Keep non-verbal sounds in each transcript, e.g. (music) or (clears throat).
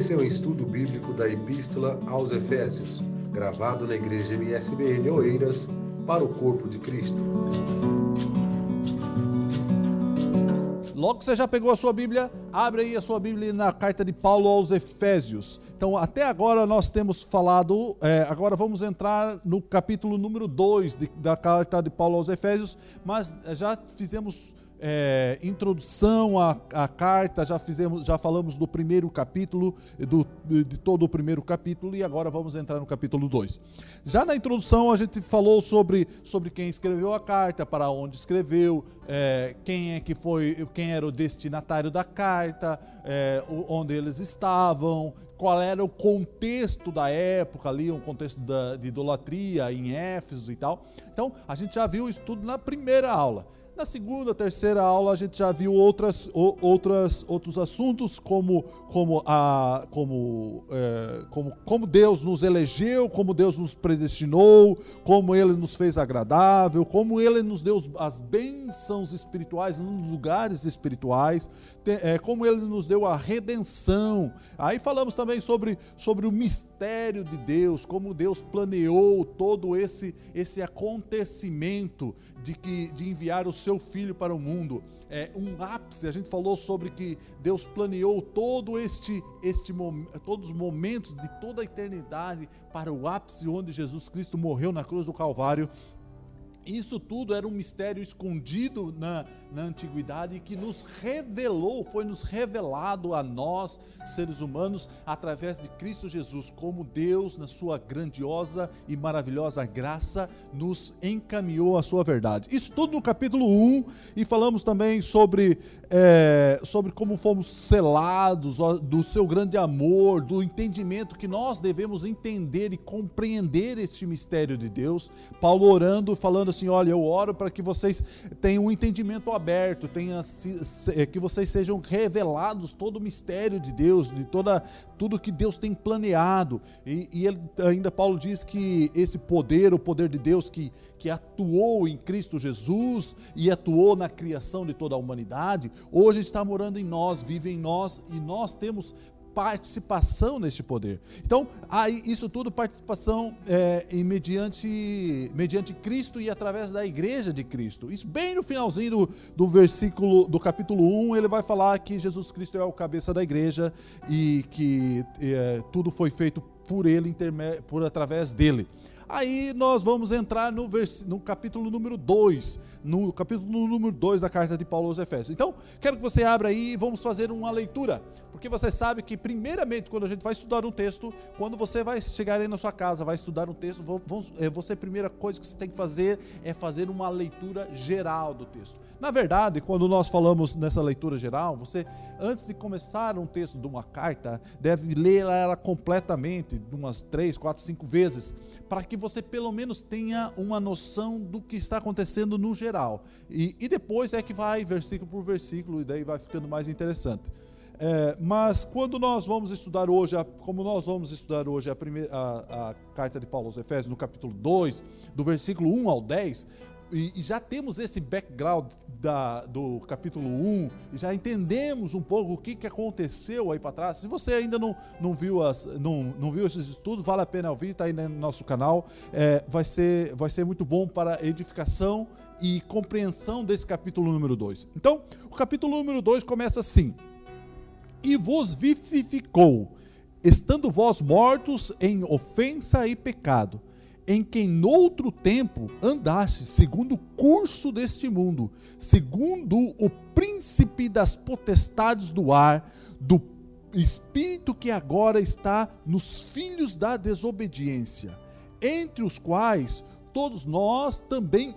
Esse é o estudo bíblico da Epístola aos Efésios, gravado na Igreja MSBN Oeiras, para o Corpo de Cristo. Logo que você já pegou a sua Bíblia, abre aí a sua Bíblia na carta de Paulo aos Efésios. Então, até agora nós temos falado, é, agora vamos entrar no capítulo número 2 da carta de Paulo aos Efésios, mas já fizemos é, introdução à, à, carta, já fizemos, já falamos do primeiro capítulo, do, de, todo o primeiro capítulo, e agora vamos entrar no capítulo 2. Já na introdução a gente falou sobre, sobre quem escreveu a carta, para onde escreveu, é, quem é que foi, quem era o destinatário da carta, é, onde eles estavam, qual era o contexto da época ali, um contexto da, de idolatria em Éfeso e tal. Então, a gente já viu isso tudo na primeira aula. Na segunda, terceira aula a gente já viu outras, outras, outros assuntos como, como, a, como, é, como, como Deus nos elegeu, como Deus nos predestinou, como Ele nos fez agradável, como Ele nos deu as bênçãos espirituais nos lugares espirituais, é, como Ele nos deu a redenção. Aí falamos também sobre, sobre o mistério de Deus, como Deus planeou todo esse, esse acontecimento de, que, de enviar o seu filho para o mundo. É um ápice, a gente falou sobre que Deus planeou todo este, este todos os momentos de toda a eternidade para o ápice onde Jesus Cristo morreu na cruz do Calvário isso tudo era um mistério escondido na, na antiguidade que nos revelou, foi nos revelado a nós, seres humanos, através de Cristo Jesus, como Deus, na sua grandiosa e maravilhosa graça, nos encaminhou a sua verdade. Isso tudo no capítulo 1, e falamos também sobre, é, sobre como fomos selados do seu grande amor, do entendimento que nós devemos entender e compreender este mistério de Deus. Paulo orando, falando assim: olha, eu oro para que vocês tenham um entendimento aberto, tenha, é, que vocês sejam revelados todo o mistério de Deus, de toda tudo que Deus tem planeado. E, e ele, ainda Paulo diz que esse poder, o poder de Deus que, que atuou em Cristo Jesus e atuou na criação de toda a humanidade, hoje está morando em nós, vive em nós e nós temos participação neste poder. Então, isso tudo participação é, mediante, mediante Cristo e através da igreja de Cristo. Isso bem no finalzinho do, do versículo, do capítulo 1, ele vai falar que Jesus Cristo é o cabeça da igreja e que é, tudo foi feito por ele, por através dele. Aí nós vamos entrar no, no capítulo número 2, no capítulo número 2 da carta de Paulo aos Efésios. Então, quero que você abra aí e vamos fazer uma leitura, porque você sabe que, primeiramente, quando a gente vai estudar um texto, quando você vai chegar aí na sua casa, vai estudar um texto, é, você, a primeira coisa que você tem que fazer é fazer uma leitura geral do texto. Na verdade, quando nós falamos nessa leitura geral, você, antes de começar um texto de uma carta, deve ler ela completamente, umas três, quatro, cinco vezes, para que você pelo menos tenha uma noção do que está acontecendo no geral. E, e depois é que vai versículo por versículo, e daí vai ficando mais interessante. É, mas quando nós vamos estudar hoje, como nós vamos estudar hoje a, primeira, a, a carta de Paulo aos Efésios, no capítulo 2, do versículo 1 ao 10, e, e, já temos esse background da, do capítulo 1, e já entendemos um pouco o que, que aconteceu aí para trás. Se você ainda não, não, viu as, não, não viu esses estudos, vale a pena ouvir, está aí no nosso canal. É, vai, ser, vai ser muito bom para edificação e compreensão desse capítulo número 2. Então, o capítulo número 2 começa assim: E vos vivificou, estando vós mortos em ofensa e pecado em quem noutro tempo andaste segundo o curso deste mundo, segundo o príncipe das potestades do ar, do espírito que agora está nos filhos da desobediência, entre os quais todos nós também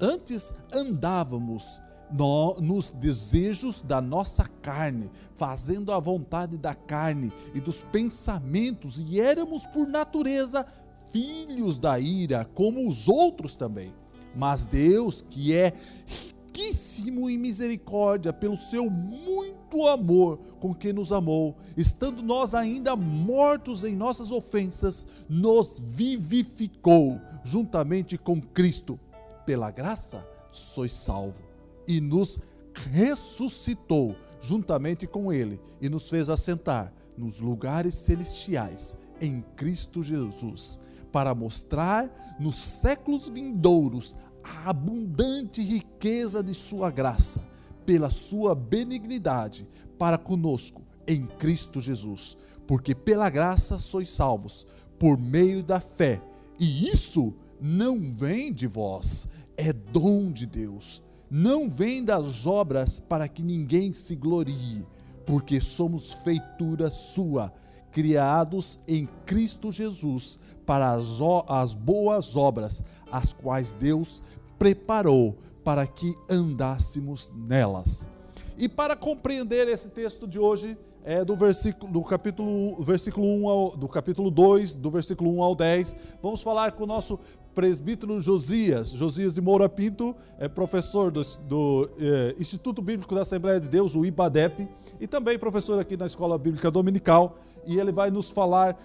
antes andávamos nos desejos da nossa carne, fazendo a vontade da carne e dos pensamentos, e éramos por natureza filhos da ira, como os outros também. Mas Deus, que é riquíssimo em misericórdia, pelo seu muito amor com que nos amou, estando nós ainda mortos em nossas ofensas, nos vivificou juntamente com Cristo. Pela graça sois salvo e nos ressuscitou juntamente com ele e nos fez assentar nos lugares celestiais em Cristo Jesus, para mostrar nos séculos vindouros a abundante riqueza de Sua graça, pela Sua benignidade para conosco em Cristo Jesus. Porque pela graça sois salvos, por meio da fé, e isso não vem de vós, é dom de Deus. Não vem das obras para que ninguém se glorie, porque somos feitura sua, criados em Cristo Jesus para as, as boas obras, as quais Deus preparou para que andássemos nelas. E para compreender esse texto de hoje, é do versículo do capítulo versículo 1 ao, do capítulo 2, do versículo 1 ao 10. Vamos falar com o nosso presbítero Josias, Josias de Moura Pinto, é professor do, do é, Instituto Bíblico da Assembleia de Deus, o IBADEP, e também professor aqui na Escola Bíblica Dominical. E ele vai nos falar,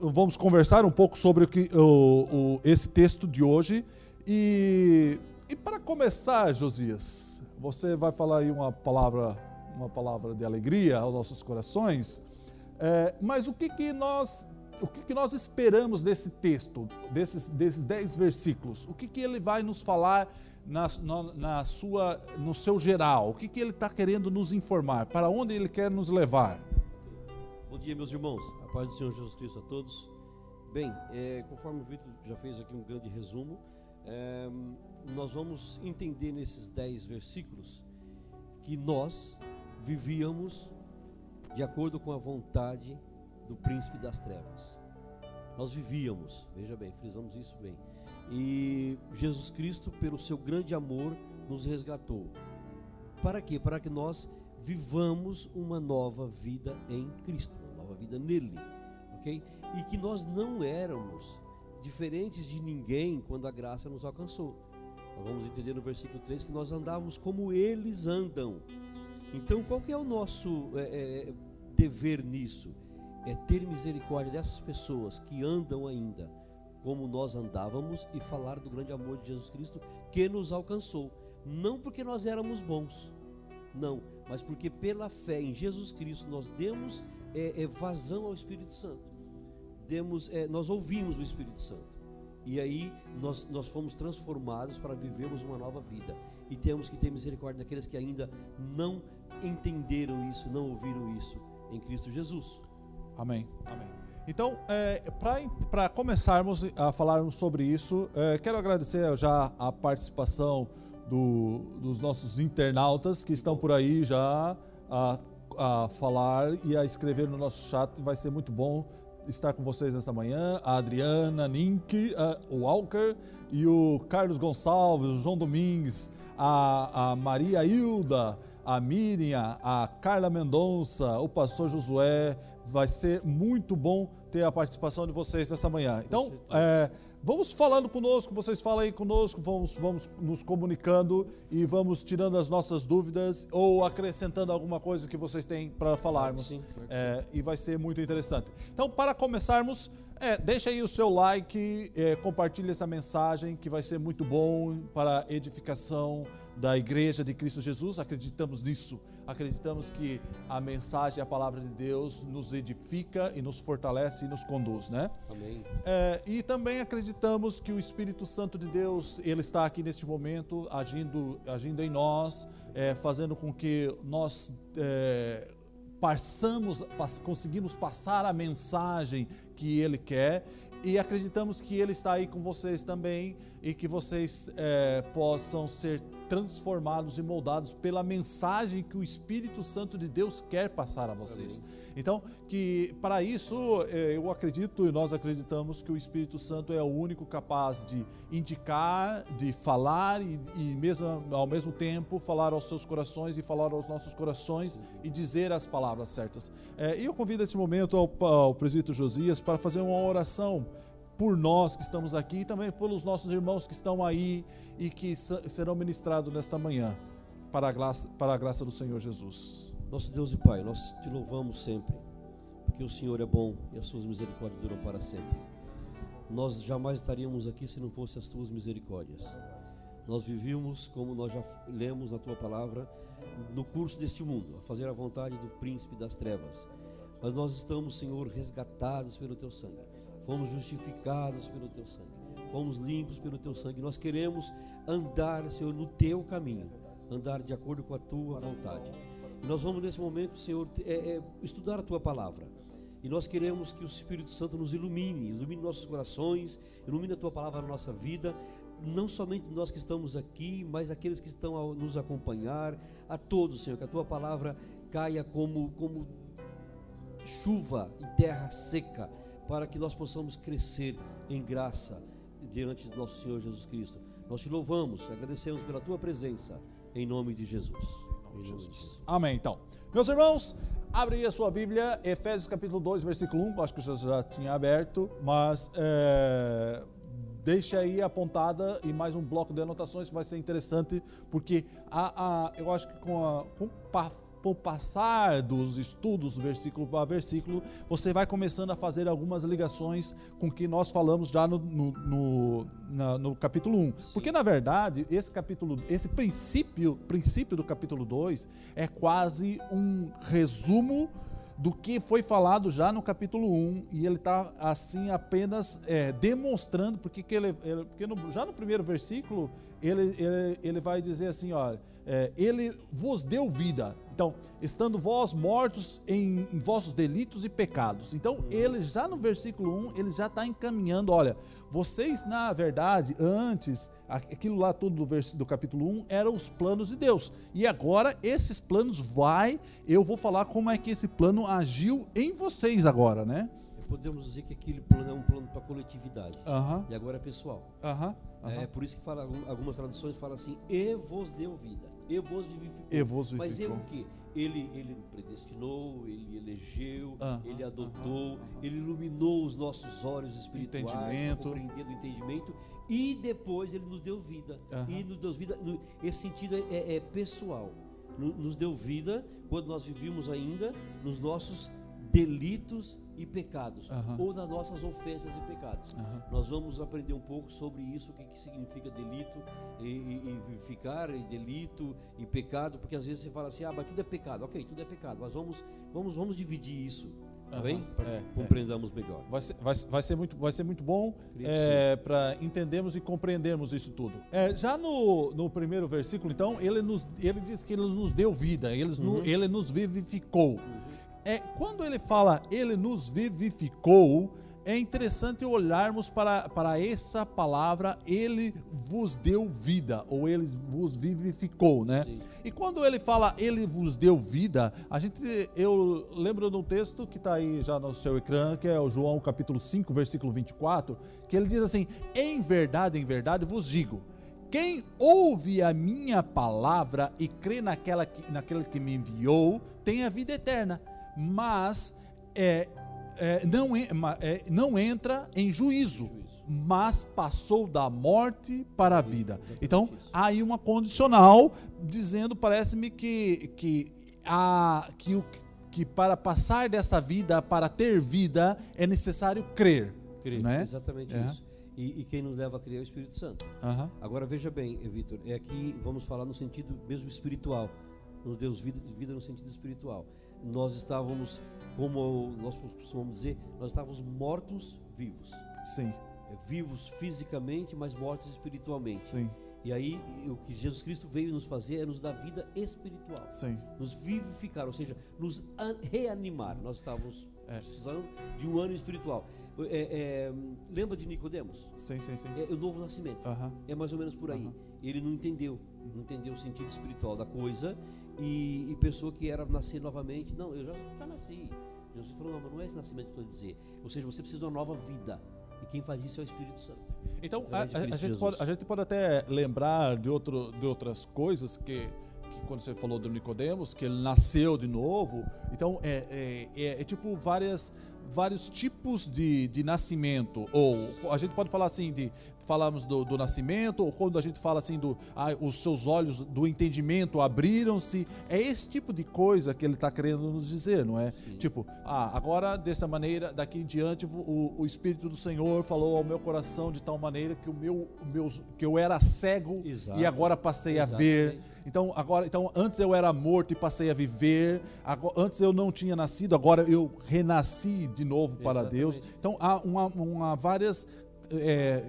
vamos conversar um pouco sobre o que, o, o, esse texto de hoje. E, e para começar, Josias, você vai falar aí uma palavra, uma palavra de alegria aos nossos corações. É, mas o que, que nós o que, que nós esperamos desse texto, desses, desses dez versículos? O que, que ele vai nos falar na, na, sua, no seu geral? O que, que ele está querendo nos informar? Para onde ele quer nos levar? Bom dia, meus irmãos. A paz do Senhor Jesus Cristo a todos. Bem, é, conforme o Vitor já fez aqui um grande resumo, é, nós vamos entender nesses dez versículos que nós vivíamos de acordo com a vontade do príncipe das trevas. Nós vivíamos, veja bem, frisamos isso bem. E Jesus Cristo, pelo seu grande amor, nos resgatou. Para quê? Para que nós vivamos uma nova vida em Cristo, uma nova vida nele, ok? E que nós não éramos diferentes de ninguém quando a graça nos alcançou. Nós vamos entender no versículo 3 que nós andávamos como eles andam. Então, qual que é o nosso é, é, dever nisso? É ter misericórdia dessas pessoas que andam ainda como nós andávamos e falar do grande amor de Jesus Cristo que nos alcançou. Não porque nós éramos bons, não, mas porque pela fé em Jesus Cristo nós demos é, é, vazão ao Espírito Santo demos, é, nós ouvimos o Espírito Santo. E aí nós, nós fomos transformados para vivermos uma nova vida. E temos que ter misericórdia daqueles que ainda não entenderam isso, não ouviram isso em Cristo Jesus. Amém. Amém. Então, é, para começarmos a falarmos sobre isso, é, quero agradecer já a participação do, dos nossos internautas que estão por aí já a, a falar e a escrever no nosso chat. Vai ser muito bom estar com vocês nesta manhã, a Adriana Nink, o Walker e o Carlos Gonçalves, o João Domingues, a, a Maria Hilda, a Miriam, a Carla Mendonça, o pastor Josué. Vai ser muito bom ter a participação de vocês nessa manhã. Então, é, Vamos falando conosco, vocês falam aí conosco, vamos, vamos nos comunicando e vamos tirando as nossas dúvidas ou acrescentando alguma coisa que vocês têm para falarmos. Sim, é, e vai ser muito interessante. Então, para começarmos, é, deixa aí o seu like, é, compartilhe essa mensagem que vai ser muito bom para a edificação da Igreja de Cristo Jesus. Acreditamos nisso acreditamos que a mensagem, a palavra de Deus nos edifica e nos fortalece e nos conduz, né? Amém. É, e também acreditamos que o Espírito Santo de Deus, ele está aqui neste momento, agindo, agindo em nós, é, fazendo com que nós é, passamos, pass, conseguimos passar a mensagem que ele quer e acreditamos que Ele está aí com vocês também e que vocês é, possam ser transformados e moldados pela mensagem que o Espírito Santo de Deus quer passar a vocês. Então, que para isso é, eu acredito e nós acreditamos que o Espírito Santo é o único capaz de indicar, de falar e, e mesmo ao mesmo tempo falar aos seus corações e falar aos nossos corações e dizer as palavras certas. É, e eu convido nesse momento ao, ao presbítero Josias para fazer uma oração por nós que estamos aqui e também pelos nossos irmãos que estão aí e que serão ministrados nesta manhã, para a graça, para a graça do Senhor Jesus. Nosso Deus e Pai, nós te louvamos sempre, porque o Senhor é bom e as suas misericórdias duram para sempre. Nós jamais estaríamos aqui se não fossem as tuas misericórdias. Nós vivíamos, como nós já lemos na tua palavra, no curso deste mundo, a fazer a vontade do príncipe das trevas mas nós estamos, Senhor, resgatados pelo teu sangue. Fomos justificados pelo teu sangue. Fomos limpos pelo teu sangue. Nós queremos andar, Senhor, no teu caminho, andar de acordo com a tua vontade. E nós vamos nesse momento, Senhor, é, é, estudar a tua palavra. E nós queremos que o Espírito Santo nos ilumine, ilumine nossos corações, ilumine a tua palavra na nossa vida, não somente nós que estamos aqui, mas aqueles que estão a nos acompanhar, a todos, Senhor, que a tua palavra caia como, como chuva em terra seca, para que nós possamos crescer em graça diante do nosso Senhor Jesus Cristo. Nós te louvamos, agradecemos pela tua presença, em nome de Jesus. Em nome de Jesus. Amém. Então, meus irmãos, abre aí a sua Bíblia, Efésios capítulo 2, versículo 1. Acho que você já tinha aberto, mas é, deixa aí apontada e mais um bloco de anotações que vai ser interessante, porque a, a, eu acho que com, a, com o passar dos estudos, versículo a versículo, você vai começando a fazer algumas ligações com o que nós falamos já no, no, no, na, no capítulo 1. Sim. Porque, na verdade, esse capítulo, esse princípio, princípio do capítulo 2 é quase um resumo do que foi falado já no capítulo 1 e ele está assim apenas é, demonstrando porque que ele, ele porque no, já no primeiro versículo ele, ele, ele vai dizer assim olha é, ele vos deu vida então, estando vós mortos em, vossos delitos e pecados. Então, uhum. ele já no versículo 1, ele já está encaminhando, olha, vocês, na verdade, antes, aquilo lá tudo do, vers, do capítulo 1, eram os planos de Deus. E agora, esses planos vai, eu vou falar como é que esse plano agiu em vocês agora, né? podemos dizer que aquele plano é um plano para coletividade. Uhum. E agora é pessoal. É por isso que fala, algumas traduções falam assim: e vos deu vida, e vos vivificou. E vos vivificou. Mas é o que? Ele, ele predestinou, ele elegeu, ele adotou, ele iluminou os nossos olhos espirituais, entendimento. compreender do entendimento, e depois ele nos deu vida. E nos deu vida, esse sentido é, é, é pessoal. Nos deu vida quando nós vivíamos ainda nos nossos delitos e pecados, uhum. ou das nossas ofensas e pecados. Uhum. Nós vamos aprender um pouco sobre isso, o que, que significa delito e, e, e ficar, e delito e pecado, porque às vezes você fala assim, ah, mas tudo é pecado. Ok, tudo é pecado, mas vamos, vamos, vamos dividir isso. Tá bem? Para é, compreendamos é. melhor. Vai ser, vai, vai, ser muito, vai ser muito bom é, para entendermos e compreendermos isso tudo. É, já no, no primeiro versículo, então, ele, nos, ele diz que ele nos deu vida, ele, uhum. ele nos vivificou. Uhum é, quando ele fala ele nos vivificou, é interessante olharmos para, para essa palavra, ele vos deu vida, ou ele vos vivificou, né? Sim. E quando ele fala ele vos deu vida, a gente, eu lembro de um texto que está aí já no seu ecrã, que é o João capítulo 5, versículo 24, que ele diz assim: Em verdade, em verdade vos digo, quem ouve a minha palavra e crê naquela que, naquele que me enviou, tem a vida eterna mas é, é, não, é, não entra em juízo, mas passou da morte para a vida. Então, há aí uma condicional dizendo, parece-me que, que, a, que, o, que para passar dessa vida, para ter vida, é necessário crer. Crer, né? exatamente é. isso. E, e, quem nos leva a crer é o Espírito Santo. Uhum. Agora veja bem, Vitor, é aqui vamos falar no sentido mesmo espiritual, no Deus vida, vida no sentido espiritual nós estávamos, como nós costumamos dizer, nós estávamos mortos vivos. Sim. É, vivos fisicamente, mas mortos espiritualmente. Sim. E aí o que Jesus Cristo veio nos fazer é nos dar vida espiritual. Sim. Nos vivificar, ou seja, nos reanimar. Nós estávamos é. precisando de um ano espiritual. É, é, lembra de Nicodemos? Sim, sim, sim. É o novo nascimento. Uh -huh. É mais ou menos por aí. Uh -huh. Ele não entendeu, não entendeu o sentido espiritual da coisa e, e pensou que era nascer novamente. Não, eu já, já nasci. Jesus falou, não, mas não é esse nascimento que eu estou a dizer. Ou seja, você precisa de uma nova vida. E quem faz isso é o Espírito Santo. Então, a, a, a, gente pode, a, gente pode, até lembrar de, outro, de outras coisas que, que quando você falou do Nicodemos, que ele nasceu de novo. Então, é, é, é, é tipo várias vários tipos de, de nascimento. Ou a gente pode falar assim de falamos do, do nascimento, ou quando a gente fala assim do ah, os seus olhos do entendimento abriram-se. É esse tipo de coisa que ele está querendo nos dizer, não é? Sim. Tipo, ah, agora dessa maneira, daqui em diante, o, o Espírito do Senhor falou ao meu coração de tal maneira que o meu, o meu que eu era cego Exato. e agora passei Exatamente. a ver. Então, agora, então antes eu era morto e passei a viver. Agora, antes eu não tinha nascido, agora eu renasci de novo para Exatamente. Deus. Então há uma, uma várias é,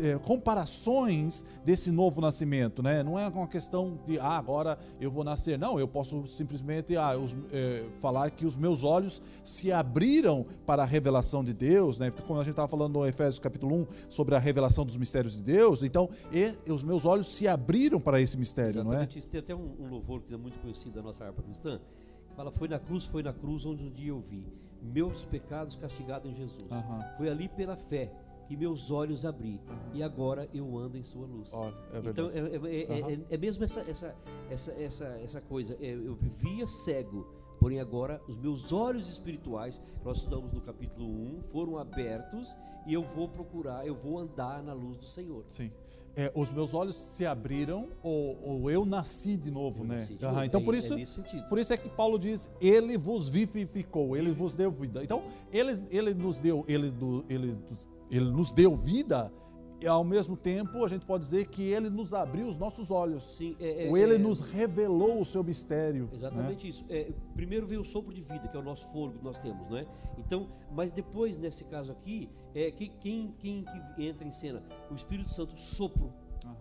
é, comparações desse novo nascimento, né? Não é uma questão de ah, agora eu vou nascer. Não, eu posso simplesmente ah, os- é, falar que os meus olhos se abriram para a revelação de Deus, né? Porque Quando a gente estava falando no Efésios capítulo 1 sobre a revelação dos mistérios de Deus, então e, os meus olhos se abriram para esse mistério, não é? Exatamente isso. Tem até um, um louvor que é muito conhecido da nossa harpa cristã, que fala: Foi na cruz, foi na cruz onde um dia eu vi meus pecados castigados em Jesus. Aham. Foi ali pela fé que meus olhos abri e agora eu ando em sua luz. Olha, é então é, é- é- Aham. é- é mesmo essa, essa, essa, essa, essa coisa. É, eu vivia cego, porém agora os meus olhos espirituais, nós estudamos no capítulo 1, foram abertos e eu vou procurar, eu vou andar na luz do Senhor. Sim. É, os meus olhos se abriram ou, ou eu nasci de novo, Eu né? de novo. Então É- por é isso, sentido. por isso é que Paulo diz: Ele vos vivificou, Ele vos deu vida. Então ele, ele nos deu, ele, do- ele, ele nos deu vida. E ao mesmo tempo a gente pode dizer que Ele nos abriu os nossos olhos. Sim, é- é- ou Ele é- nos revelou o seu mistério. né? Exatamente isso. É, primeiro veio o sopro de vida, que é o nosso fôlego que nós temos, não é? Então, mas depois, nesse caso aqui, é que, quem, quem que entra em cena? O Espírito Santo, o sopro.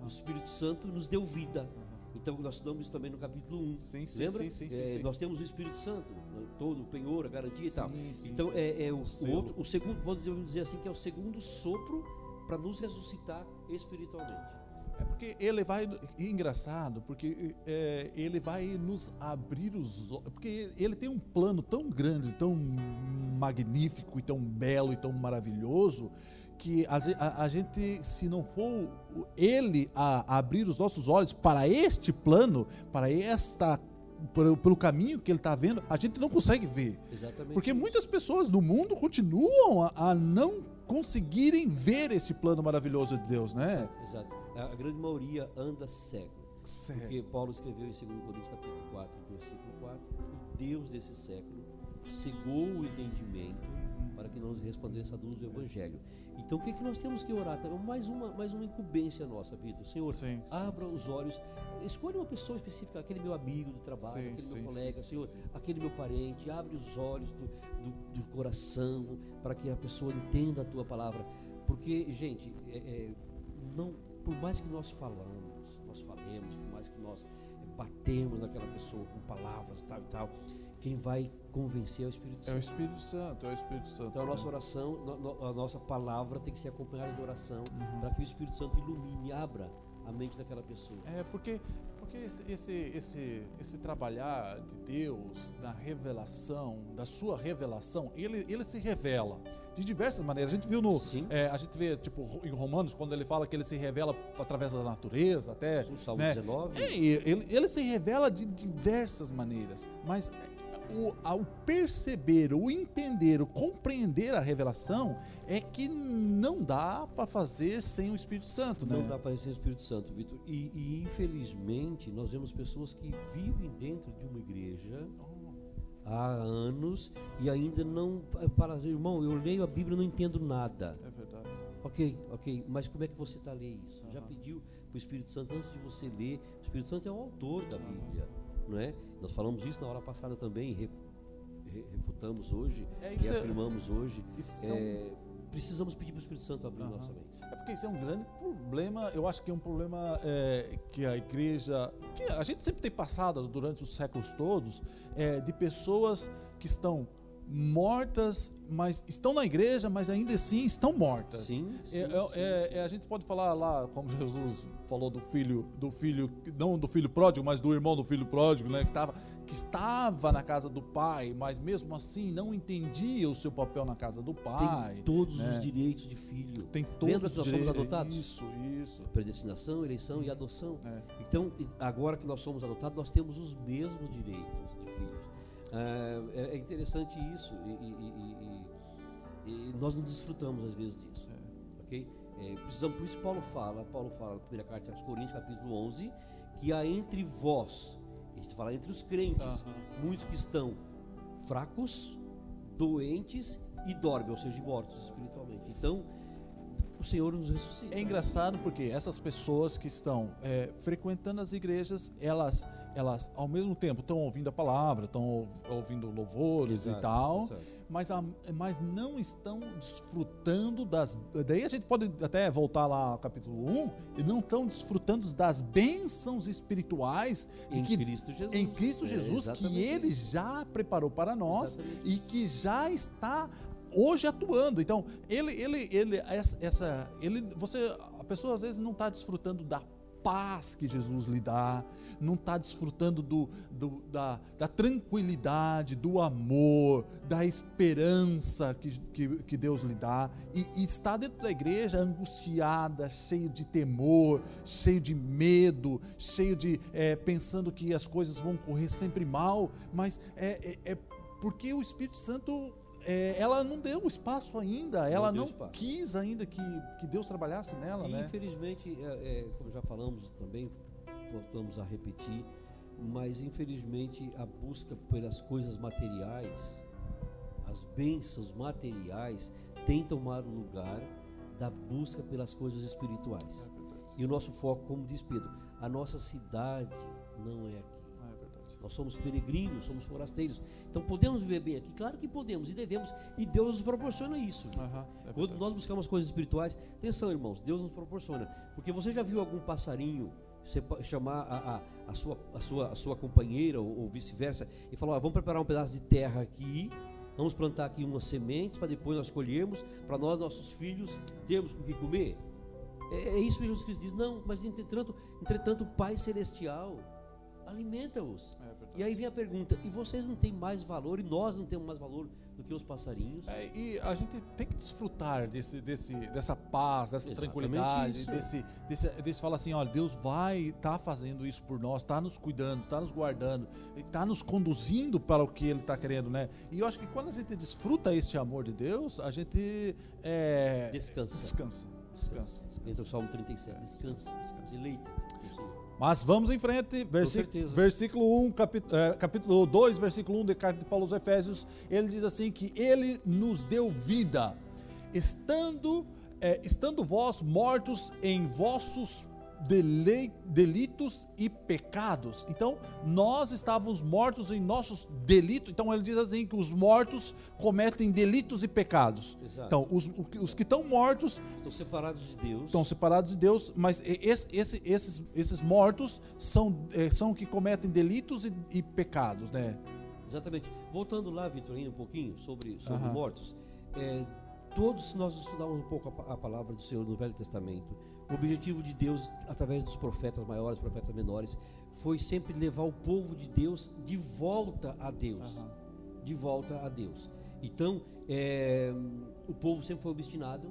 O Espírito Santo nos deu vida. Então, nós estudamos isso também no capítulo 1. Sim, sim, Lembra? sim, sim, sim, É, sim. Nós temos o Espírito Santo, né, todo o penhor, a garantia e tal. Sim, sim, então, sim. é, é o, o outro, o segundo, vamos dizer, vamos dizer assim, que é o segundo sopro para nos ressuscitar espiritualmente. É porque ele vai. e engraçado, porque é, ele vai nos abrir os olhos. Porque ele tem um plano tão grande, tão magnífico e tão belo e tão maravilhoso. Que a, a- a gente, se não for ele a abrir os nossos olhos para este plano, para esta. Pelo, pelo caminho que ele está vendo, a gente não consegue ver. Exatamente. Porque isso. muitas pessoas no mundo continuam a, a não conseguirem ver esse plano maravilhoso de Deus, né? Exato. A, a grande maioria anda cego. Sério. Porque Paulo escreveu em 2 Coríntios capítulo 4, versículo 4, que o Deus desse século cegou o entendimento para que não nos resplandeça a luz do Evangelho. Então o que, que nós temos que orar? Então, Mais uma, mais uma incumbência nossa, Vitor. Senhor, Sim, sim, abra sim. os olhos, escolha uma pessoa específica, aquele meu amigo do trabalho, Sim, aquele sim, meu sim, colega, sim, Senhor, sim. aquele meu parente, abre os olhos do, do, do coração para que a pessoa entenda a tua palavra. Porque, gente, é- é, não, por mais que nós falamos, nós falemos, por mais que nós é, batemos naquela pessoa com palavras tal e tal, quem vai convencer é o Espírito É o Santo. Espírito Santo, é o Espírito Santo. Então a nossa né? oração, a nossa palavra tem que ser acompanhada de oração Uhum. para que o Espírito Santo ilumine, abra a mente daquela pessoa. É porque, porque esse, esse, esse, esse trabalhar de Deus, da revelação, da sua revelação, ele, ele se revela de diversas maneiras. A gente viu no. É, a gente vê, tipo, em Romanos, quando ele fala que ele se revela através da natureza, até. Salmo né? 19. É, ele, ele se revela de diversas maneiras, mas o, ao perceber, o entender, o compreender a revelação, é que não dá para fazer sem o Espírito Santo, né? Não dá para ser Espírito Santo, Vitor. E, e, infelizmente nós vemos pessoas que vivem dentro de uma igreja há anos e ainda não para irmão, eu leio a Bíblia e não entendo nada. É verdade. Ok, ok, mas como é que você está ler isso? Já pediu para o Espírito Santo antes de você ler? O Espírito Santo é o autor da Bíblia, não é? Nós falamos isso na hora passada também, re- re- refutamos hoje, É, isso é- reafirmamos hoje. É um- É, precisamos pedir para o Espírito Santo abrir Aham. nossa mente. É porque isso é um grande problema, eu acho que é um problema é, que a igreja, que a gente sempre tem passado durante os séculos todos, é, de pessoas que estão mortas, mas estão na igreja, mas ainda assim estão mortas. Sim, sim, É, é- sim, é- é, a gente pode falar lá, como Jesus falou do filho, do filho, não do filho pródigo, mas do irmão do filho pródigo, né, que, tava, que estava na casa do pai, mas mesmo assim não entendia o seu papel na casa do pai. Tem todos né? os direitos de filho. Tem todos Lembra que nós os somos adotados? Isso, isso. Predestinação, eleição e adoção. É. Então, agora que nós somos adotados, nós temos os mesmos direitos é, é interessante isso e, e- e- e- nós não desfrutamos às vezes disso. ok? É, precisamos, por isso Paulo fala, Paulo fala na primeira carta aos Coríntios, capítulo 11, que há entre vós, a gente fala entre os crentes, Aham. muitos que estão fracos, doentes e dormem, ou seja, mortos espiritualmente. Então, o Senhor nos ressuscita. É engraçado porque essas pessoas que estão é, frequentando as igrejas, elas, elas ao mesmo tempo estão ouvindo a palavra, estão ouvindo louvores Exato, e tal, exato. mas, a- mas não estão desfrutando das. Daí a gente pode até voltar lá ao capítulo 1 e não estão desfrutando das bênçãos espirituais Em que Cristo Jesus. em Cristo É, Jesus que exatamente ele já preparou para nós Exatamente e que já está hoje atuando. Então, ele ele ele essa- ele você a pessoa às vezes não está desfrutando da paz que Jesus lhe dá, não está desfrutando do, do- da, da tranquilidade, do amor, da esperança que, que, que Deus lhe dá, e, e está dentro da igreja angustiada, cheio de temor, cheio de medo, cheio de eh, pensando que as coisas vão correr sempre mal, mas é, é, é porque o Espírito Santo é, ela não deu espaço ainda, ela não quis ainda que, que Deus trabalhasse nela, E, né? infelizmente, é, é, como já falamos também, voltamos a repetir, mas infelizmente a busca pelas coisas materiais, as bênçãos materiais, tem tomado lugar da busca pelas coisas espirituais. E o nosso foco, como diz Pedro, a nossa cidade não é aqui. Ah, é. Nós somos peregrinos, somos forasteiros. Então podemos viver bem aqui? Claro que podemos e devemos. E Deus nos proporciona isso. Aham, é Quando nós buscamos coisas espirituais, atenção, irmãos, Deus nos proporciona. Porque você já viu algum passarinho sepa- chamar a, a, a sua, a, sua, a sua companheira ou, ou vice-versa e falar: "Ó, vamos preparar um pedaço de terra aqui, vamos plantar aqui umas sementes para depois nós colhermos, para nós, nossos filhos, termos com o que comer? É, é isso que Jesus Cristo diz: não, mas entretanto, entretanto o Pai Celestial alimenta-os. É. E aí vem a pergunta: e vocês não têm mais valor, e nós não temos mais valor do que os passarinhos? É, e a gente tem que desfrutar desse, desse, dessa paz, dessa Exatamente tranquilidade, isso. desse, desse, desse falar assim, olha, Deus vai estar fazendo isso por nós, está nos cuidando, está nos guardando, está nos conduzindo para o que Ele está querendo, né? E eu acho que quando a gente desfruta este amor de Deus, a gente é, Descansa. descansa, descansa. Entra o Salmo 37, descansa, deleita no Senhor. Mas vamos em frente, versi certeza. versículo 1, capi eh, capítulo 2, versículo 1 de carta de Paulo aos Efésios, ele diz assim que ele nos deu vida, estando, eh, estando vós mortos em vossos delitos e pecados. Então, nós estávamos mortos em nossos delitos. Então, ele diz assim que os mortos cometem delitos e pecados. Exato. Então, os, os que estão mortos Estão separados de Deus. estão separados de Deus, mas esse- esse- esses, esses mortos são, eh, são que cometem delitos e, e pecados, né? Exatamente. Voltando lá, Vitor, ainda um pouquinho sobre, sobre Aham. mortos. É, todos, nós estudarmos um pouco a, a palavra do Senhor no Velho Testamento, o objetivo de Deus, através dos profetas maiores, profetas menores, foi sempre levar o povo de Deus de volta a Deus. Aham. De volta a Deus. Então, é, o povo sempre foi obstinado,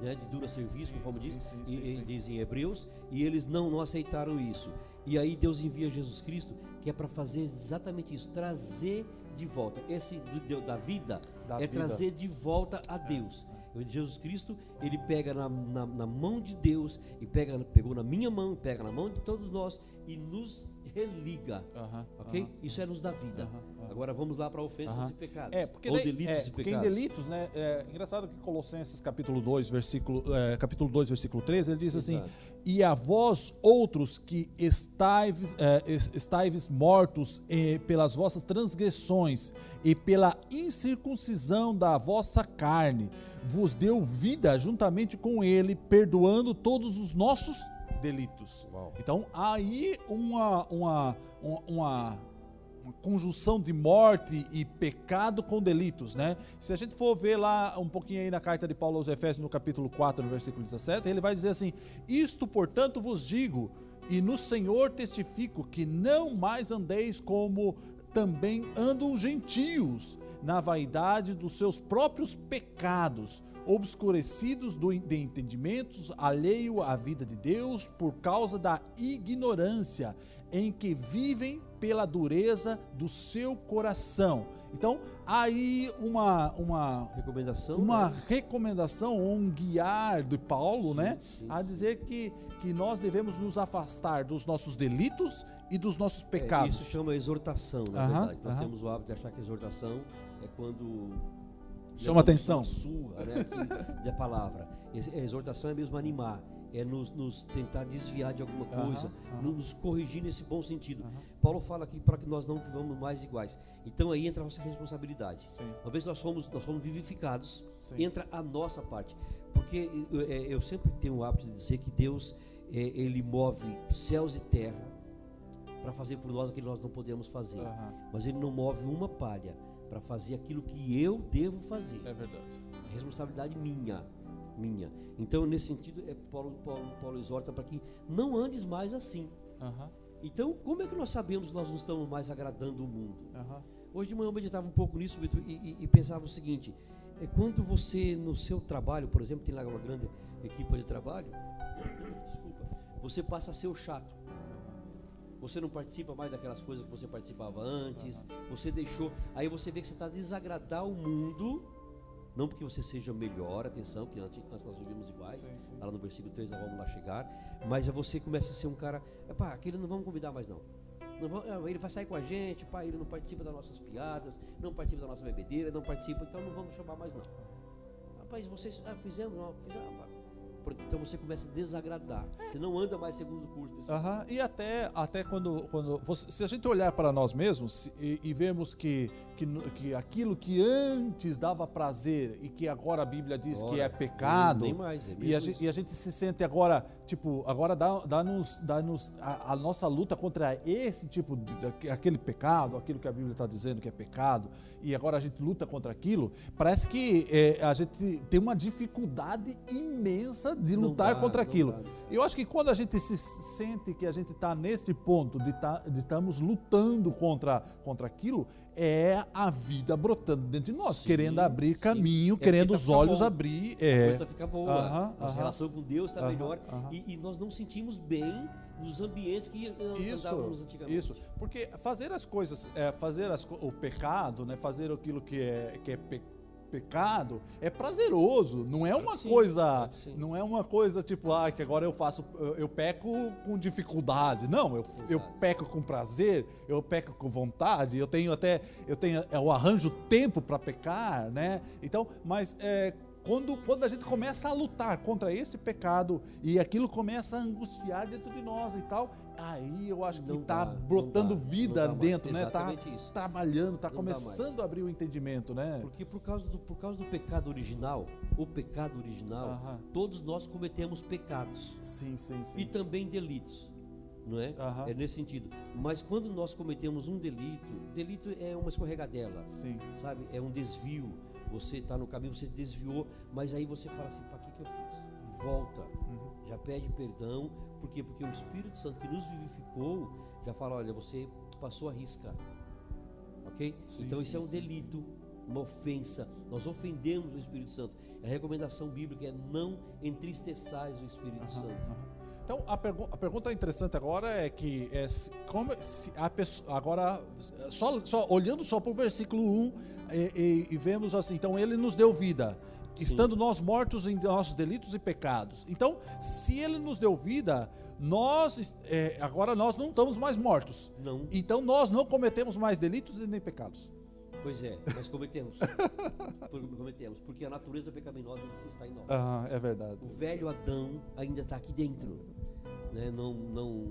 né, de dura serviço, Sim, conforme sim, diz, sim, e- sim, e sim. diz em Hebreus, e eles não, não aceitaram isso. E aí Deus envia Jesus Cristo, que é para fazer exatamente isso, trazer de volta. Esse do- da vida Da é vida. trazer de volta a Deus. Jesus Cristo, ele pega na, na, na mão de Deus, e pega, pegou na minha mão, pega na mão de todos nós, e nos religa. Aham, Ok? aham. Isso é nos da vida. Aham, aham. Agora vamos lá para ofensas e pecados. É, porque, Ou daí- delitos é, e porque em pecados. delitos, né? É engraçado que Colossenses capítulo 2, versículo, é, capítulo 2, versículo 13, ele diz assim: Exato. E a vós outros que estáis, é, es- estáis mortos pelas vossas transgressões e pela incircuncisão da vossa carne, vos deu vida juntamente com ele, perdoando todos os nossos delitos. Uau. Então, aí uma, uma, uma, uma conjunção de morte e pecado com delitos, né? Se a gente for ver lá um pouquinho aí na carta de Paulo aos Efésios, no capítulo 4, no versículo 17, ele vai dizer assim: Isto, portanto, vos digo, e no Senhor testifico, que não mais andeis como também andam os gentios, na vaidade dos seus próprios pecados, obscurecidos do, de entendimentos, alheio à vida de Deus, por causa da ignorância em que vivem pela dureza do seu coração. Então, aí uma, uma, Recomendação. uma né? recomendação, um guiar de Paulo, Sim, né? sim. A dizer que, que nós devemos nos afastar dos nossos delitos e dos nossos É, pecados. isso chama exortação, na Aham, verdade. Nós aham. temos o hábito de achar que exortação é quando Chama atenção. Surra, né? Assim, da palavra. A exortação é mesmo animar, é nos, nos tentar desviar de alguma coisa, nos corrigir nesse bom sentido. Paulo fala aqui para que nós não vivamos mais iguais. Então aí entra a nossa responsabilidade. Sim. Uma vez nós fomos, nós fomos vivificados, Sim. entra a nossa parte. Porque eu, é, eu sempre tenho o hábito de dizer que Deus, é, ele move céus e terra para fazer por nós aquilo que nós não podemos fazer. Mas ele não move uma palha para fazer aquilo que eu devo fazer. É verdade. A responsabilidade minha, minha. Então, nesse sentido, é Paulo, Paulo, Paulo exorta para que não andes mais assim. Aham, Então, como é que nós sabemos que nós não estamos mais agradando o mundo? aham. Hoje de manhã eu meditava um pouco nisso, Vitor, e, e- e pensava o seguinte: é quando você no seu trabalho, por exemplo, tem lá uma grande equipe de trabalho, (coughs) desculpa, você passa a ser o chato. Você não participa mais daquelas coisas que você participava antes. Você deixou. Aí você vê que você está desagradar o mundo. Não porque você seja melhor, atenção, que antes, antes nós vivíamos iguais. Sim, sim. Lá no versículo 3 nós vamos lá chegar. Mas você começa a ser um cara. Epá, aquele não vamos convidar mais não. Não vamos- ah, ele vai sair com a gente, pá, ele não participa das nossas piadas, não participa da nossa bebedeira, não participa, então não vamos chamar mais não. Rapaz, vocês ah, fizemos, não, fizemos. pá. Então você começa a desagradar. Você não anda mais segundo o curso desse Aham, E até, até quando, quando você- se a gente olhar para nós mesmos e, e vemos que, que, que aquilo que antes dava prazer e que agora a Bíblia diz que é pecado, nem mais, é e, a gente, e a gente se sente agora, tipo, agora dá-nos dá -nos, dá -nos a, a nossa luta contra esse tipo de aquele pecado, aquilo que a Bíblia está dizendo que é pecado, e agora a gente luta contra aquilo, parece que é, a gente tem uma dificuldade imensa de lutar dá, contra aquilo. dá. Eu acho que quando a gente se sente que a gente está nesse ponto de, tá, de estamos lutando contra, contra aquilo, é a vida brotando dentro de nós, Sim, querendo abrir sim. caminho, É querendo tá os olhos bom. abrir. A É, coisa fica boa, Aham, nossa aham. relação com Deus está Aham, melhor aham. e, e nós não sentimos bem nos ambientes que isso, andávamos antigamente. isso, porque fazer as coisas, é, fazer as o pecado, né, fazer aquilo que é, que é pe- pecado é prazeroso, não é uma Sim, coisa, sim. não é uma coisa tipo, ah, que agora eu faço, eu, peco com dificuldade, não, eu, eu peco com prazer, eu peco com vontade, eu tenho até, eu tenho, eu arranjo tempo para pecar, né? Então, mas é, quando, quando a gente começa a lutar contra esse pecado e aquilo começa a angustiar dentro de nós e tal, aí eu acho que Não tá dá, não brotando dá, vida mais. dentro, né? Tá Exatamente isso. trabalhando, tá Não dá mais. começando a abrir o entendimento, né? Porque por causa, do, por causa do pecado original, o pecado original, Aham. todos nós cometemos pecados Sim, sim, sim. e também delitos. Não é? Aham. É nesse sentido. Mas quando nós cometemos um delito, delito é uma escorregadela. Sim. sabe? É um desvio. Você está no caminho, você desviou, mas aí você fala assim: para que, que eu fiz? Volta. Uhum. Já pede perdão. Por quê? Porque o Espírito Santo que nos vivificou já fala: olha, você passou a risca. Ok? Sim, então sim, isso é um sim, delito, uma ofensa. Nós ofendemos o Espírito Santo. A recomendação bíblica é não entristeçais o Espírito Santo. Então a, pergu- a pergunta interessante agora é que é, se, como, se a pessoa agora só, só olhando só para o versículo 1 e, e- e vemos assim, então ele nos deu vida, estando nós mortos em nossos delitos e pecados. Então, se ele nos deu vida, nós é, agora nós não estamos mais mortos. Não. Então nós não cometemos mais delitos e nem pecados. Pois é, mas cometemos. Por- cometemos. Porque a natureza pecaminosa está em nós. Ah, é verdade. O velho Adão ainda está aqui dentro. Né? Não, não,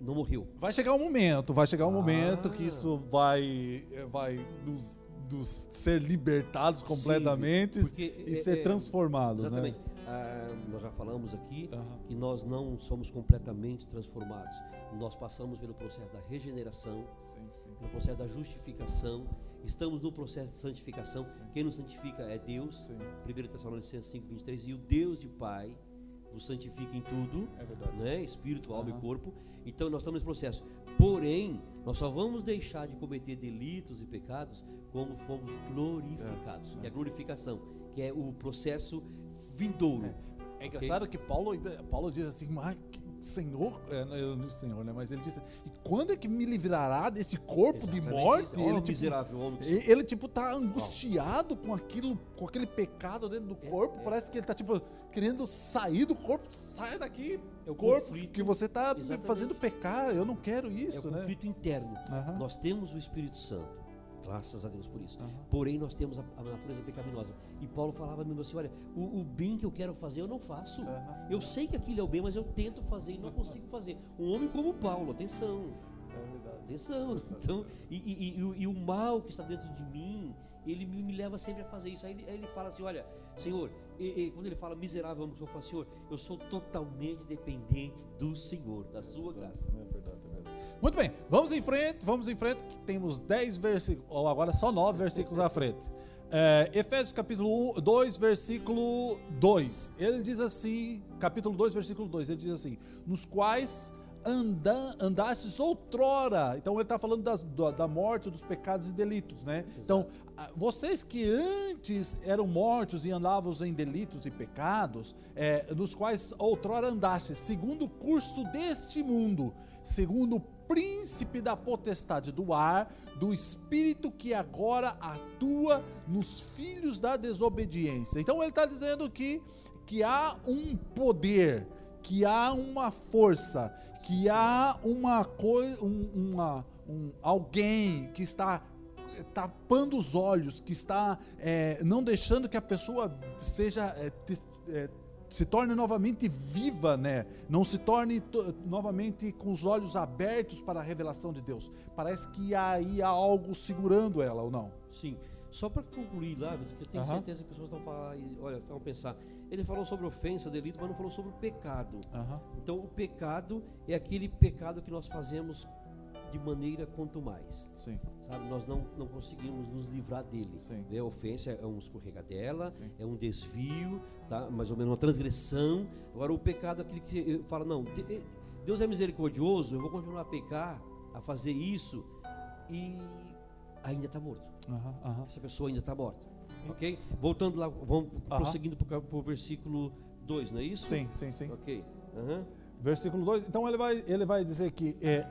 não morreu. Vai chegar um momento, vai chegar um momento que Ah. isso vai, vai nos, nos ser libertados completamente porque e é- ser é- transformados, Exatamente. né? Ah, nós já falamos aqui Aham. que nós não somos completamente transformados. Nós passamos pelo processo da regeneração, Sim, sim. pelo processo da justificação. Estamos no processo de santificação. Quem nos santifica é Deus. Sim. 1 Tessalonicenses 5, 23. E o Deus de Pai vos santifica em tudo. É né? Espírito, alma Aham. e corpo. Então nós estamos nesse processo. Porém, nós só vamos deixar de cometer delitos e pecados como fomos glorificados, que é a glorificação, que é o processo vindouro. É engraçado que Paulo, Paulo diz assim, mas que Senhor, é, não, eu não disse Senhor, né? Mas ele diz, e quando é que me livrará desse corpo de Exatamente morte? isso. E Ó, ele, tipo, miserável homem. ele tipo tá angustiado com aquilo, com aquele pecado dentro do corpo. é. Parece que ele tá tipo querendo sair do corpo, sai daqui, É o corpo conflito. que você tá me Exatamente. fazendo pecar. Eu não quero É isso, o né? conflito interno. Aham. Nós temos o Espírito Santo. Graças a Deus por isso. Uhum. Porém, nós temos a, a, natureza pecaminosa. E Paulo falava mesmo assim: olha, o, o bem que eu quero fazer eu não faço. Uhum. Eu sei que aquilo é o bem, mas eu tento fazer e não (laughs) consigo fazer. Um homem como Paulo, atenção. É atenção. Então, e, e, e, e, o mal que está dentro de mim, ele me, me leva sempre a fazer isso. Aí ele, aí ele fala assim: olha, Senhor, e, quando ele fala miserável, eu falo, Senhor, eu sou totalmente dependente do Senhor, da sua graça. É é. Muito bem, vamos em frente, vamos em frente, que temos 10 versículos, ou agora só 9 versículos à frente. É, Efésios capítulo 2, versículo 2. Ele diz assim, capítulo 2, versículo 2, ele diz assim: nos quais anda, andastes outrora. Então ele está falando das, da morte, dos pecados e delitos, né? Exato. Então, vocês que antes eram mortos e andavam em delitos e pecados, é, nos quais outrora andastes, segundo o curso deste mundo, segundo o príncipe da potestade do ar, do espírito que agora atua nos filhos da desobediência. Então ele está dizendo que, que há um poder, que há uma força, que há uma coisa, um, uma, um, alguém que está tapando os olhos, que está é, não deixando que a pessoa seja é, é, se torne novamente viva, né? Não se torne novamente com os olhos abertos para a revelação de Deus. Parece que aí há algo segurando ela ou não? Sim. Só para concluir lá, Vitor, que eu tenho certeza que as pessoas estão falando, olha, estão a pensar. Ele falou sobre ofensa, delito, mas não falou sobre o pecado. Então, o pecado é aquele pecado que nós fazemos de maneira quanto mais. Sim. Sabe, nós não, não conseguimos nos livrar dele. Sim. A ofensa é um escorregadela, Sim. é um desvio, tá? mais ou menos uma transgressão. Agora, o pecado é aquele que fala, não, Deus é misericordioso, eu vou continuar a pecar, a fazer isso, e ainda está morto. Essa pessoa ainda está morta. Ok? Voltando lá, vamos prosseguindo para o versículo 2, não é isso? Sim, sim, sim. Ok. Uhum. Versículo 2. Então ele vai, ele vai dizer que é,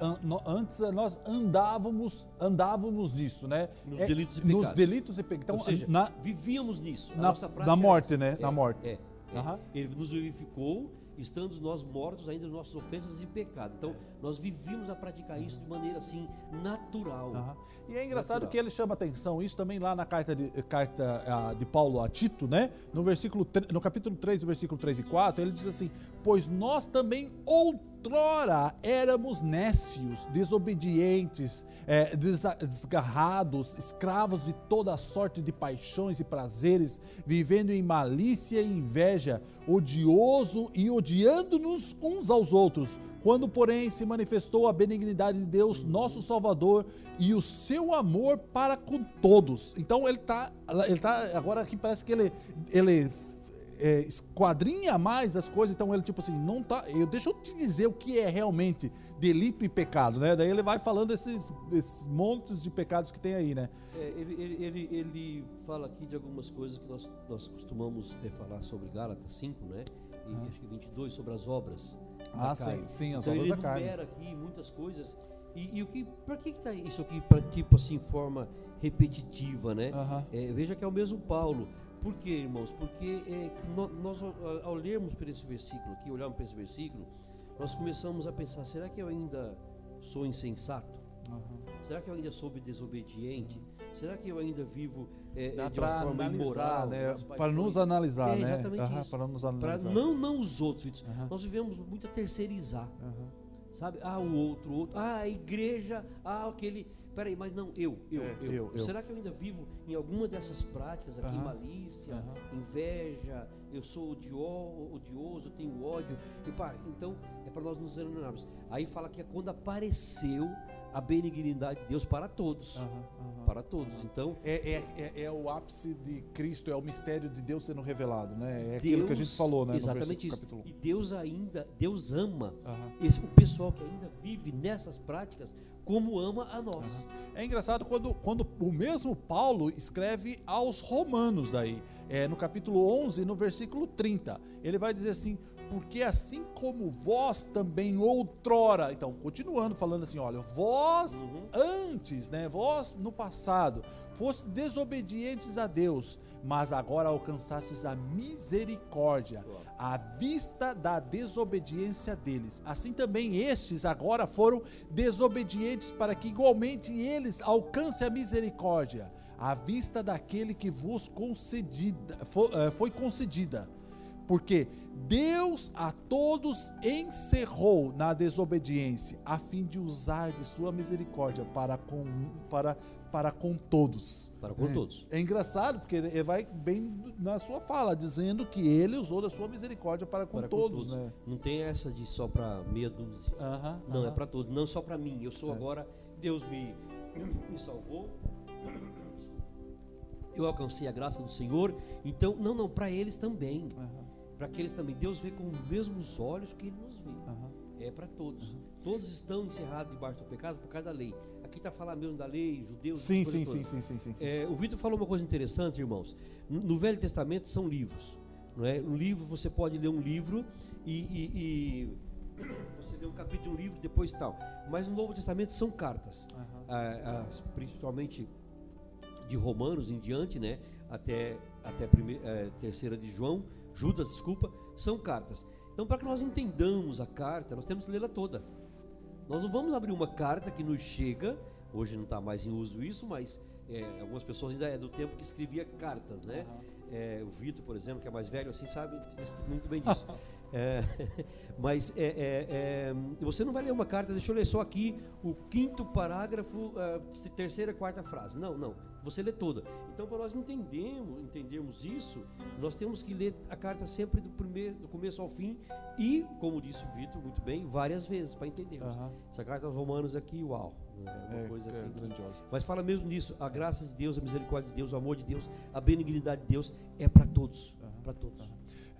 antes nós andávamos, andávamos nisso, né? Nos é, delitos e pecados. Nos delitos e pecados. Então, Ou seja, na, vivíamos nisso. Na, na morte, né? Na morte. É, é. Uhum. Ele nos vivificou estando nós mortos ainda nas nossas ofensas e pecado. Então, nós vivíamos a praticar isso de maneira assim natural. Uhum. E é engraçado natural. que ele chama atenção, isso também lá na carta de, carta, uh, de Paulo a Tito, né? No versículo no capítulo 3, versículo 3 e 4, ele diz assim: "Pois nós também outrora éramos nécios, desobedientes, é, desgarrados, escravos de toda sorte de paixões e prazeres, vivendo em malícia e inveja, odioso e odiando-nos uns aos outros." Quando, porém, se manifestou a benignidade de Deus, nosso Salvador, e o seu amor para com todos. Então ele está, ele tá, agora aqui parece que ele, ele é, esquadrinha mais as coisas, então ele tipo assim, não tá, eu, deixa eu te dizer o que é realmente delito e pecado, né? Daí ele vai falando esses, esses montes de pecados que tem aí, né? É, ele, ele, ele, ele, fala aqui de algumas coisas que nós, nós costumamos é, falar sobre Gálatas 5, né? E ah. acho que 22 sobre as obras ah, sim, sim, as então, obras ele da carne. aqui muitas coisas. E, e o que, para que está isso aqui, para tipo assim, forma repetitiva, né? É, veja que é o mesmo Paulo. Por quê, irmãos? Porque é, nós, ao lermos para esse versículo aqui, olharmos para esse versículo, nós começamos a pensar: será que eu ainda sou insensato? Uhum. Será que eu ainda sou desobediente? Será que eu ainda vivo é, de uma forma analisar, imoral? Né? Para nos analisar, é, exatamente né? Uhum, para nos analisar. Não, não os outros. Nós vivemos muito a terceirizar. Sabe? Ah, o outro, o outro. Ah, a igreja. Ah, aquele. Peraí, mas não, eu, eu, é, eu. eu, eu. Será que eu ainda vivo em alguma dessas práticas aqui? Malícia, inveja, eu sou odioso, odioso tenho ódio. E, pá, então, é para nós nos examinarmos. Aí fala que é quando apareceu a benignidade de Deus para todos. Uhum, uhum, para todos. Uhum. Então. É, é, é, é, o ápice de Cristo, é o mistério de Deus sendo revelado, né? É Deus, aquilo que a gente falou, né? Exatamente isso. Capítulo. E Deus ainda, Deus ama esse, o pessoal que ainda vive nessas práticas como ama a nós. É engraçado quando, quando o mesmo Paulo escreve aos romanos daí, é, no capítulo 11, no versículo 30, ele vai dizer assim, porque assim como vós também outrora, então continuando falando assim, olha, vós Uhum. antes, né, vós no passado, foste desobedientes a Deus, mas agora alcançastes a misericórdia à vista da desobediência deles. Assim também estes agora foram desobedientes para que igualmente eles alcancem a misericórdia à vista daquele que vos concedida, eh, foi concedida. Porque Deus a todos encerrou na desobediência, a fim de usar de sua misericórdia para com, para, para com todos. Para com É. todos. É engraçado, porque ele vai bem na sua fala, dizendo que ele usou da sua misericórdia para com Para todos. Né? Não tem essa de só para meia dúzia. Aham, Não, é aham. para todos, não só para mim. Eu sou É. agora, Deus me, (clears throat) me salvou. Eu alcancei a graça do Senhor. Então, não, não, para eles também. Aham, Para aqueles também. Deus vê com os mesmos olhos que ele nos vê. aham. É para todos. Todos estão encerrados debaixo do pecado por causa da lei. Aqui está falando mesmo da lei, judeus. Sim, sim, sim, sim, sim, sim. É, o Vitor falou uma coisa interessante, irmãos. No Velho Testamento são livros. Não é? Um livro, você pode ler um livro e, e- e (coughs) você lê um capítulo de um livro, depois tal. Mas no Novo Testamento são cartas. Aham. Ah, as- principalmente de Romanos em diante, né? Até, até prime- eh, terceira de João, Judas, desculpa, são cartas. Então, para que nós entendamos a carta, nós temos que lê-la toda. Nós não vamos abrir uma carta que nos chega, hoje não está mais em uso isso, mas eh, algumas pessoas ainda é do tempo que escrevia cartas, né? Eh, o Vitor, por exemplo, que é mais velho, assim, sabe muito bem disso. (laughs) É, mas é, é, é, você não vai ler uma carta, deixa eu ler só aqui o quinto parágrafo, a terceira, quarta frase. Não, não. Você lê toda. Então, para nós entendermos, entendermos isso, nós temos que ler a carta sempre do, primeiro, do começo ao fim e, como disse o Vitor muito bem, várias vezes para entendermos. Aham. Essa carta aos Romanos aqui, uau, é uma É, coisa é assim. que- grandiosa. mas fala mesmo nisso, a graça de Deus, a misericórdia de Deus, o amor de Deus, a benignidade de Deus é para todos, para todos.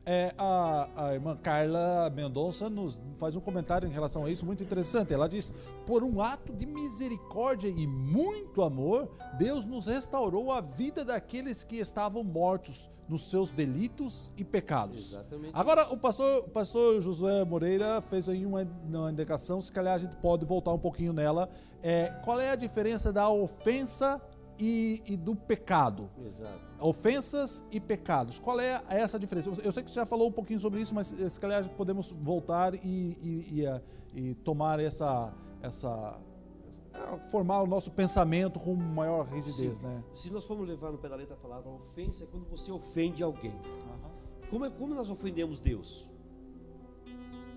É, a, a irmã Carla Mendonça nos faz um comentário em relação a isso muito interessante. Ela diz: Por um ato de misericórdia e muito amor, Deus nos restaurou a vida daqueles que estavam mortos nos seus delitos e pecados. Exatamente. Agora, o pastor, o pastor Josué Moreira fez aí uma, uma indicação, se calhar a gente pode voltar um pouquinho nela. É, qual é a diferença da ofensa e, e do pecado? Exato. Ofensas e pecados. Qual é essa diferença? Eu- sei que você já falou um pouquinho sobre isso, mas eh, se calhar podemos voltar e, e- e, eh, tomar essa, essa. eh, formar o nosso pensamento com maior rigidez, Sim. né? Se nós formos levar no pé da letra a palavra ofensa, é quando você ofende alguém. Como, é, como nós ofendemos Deus?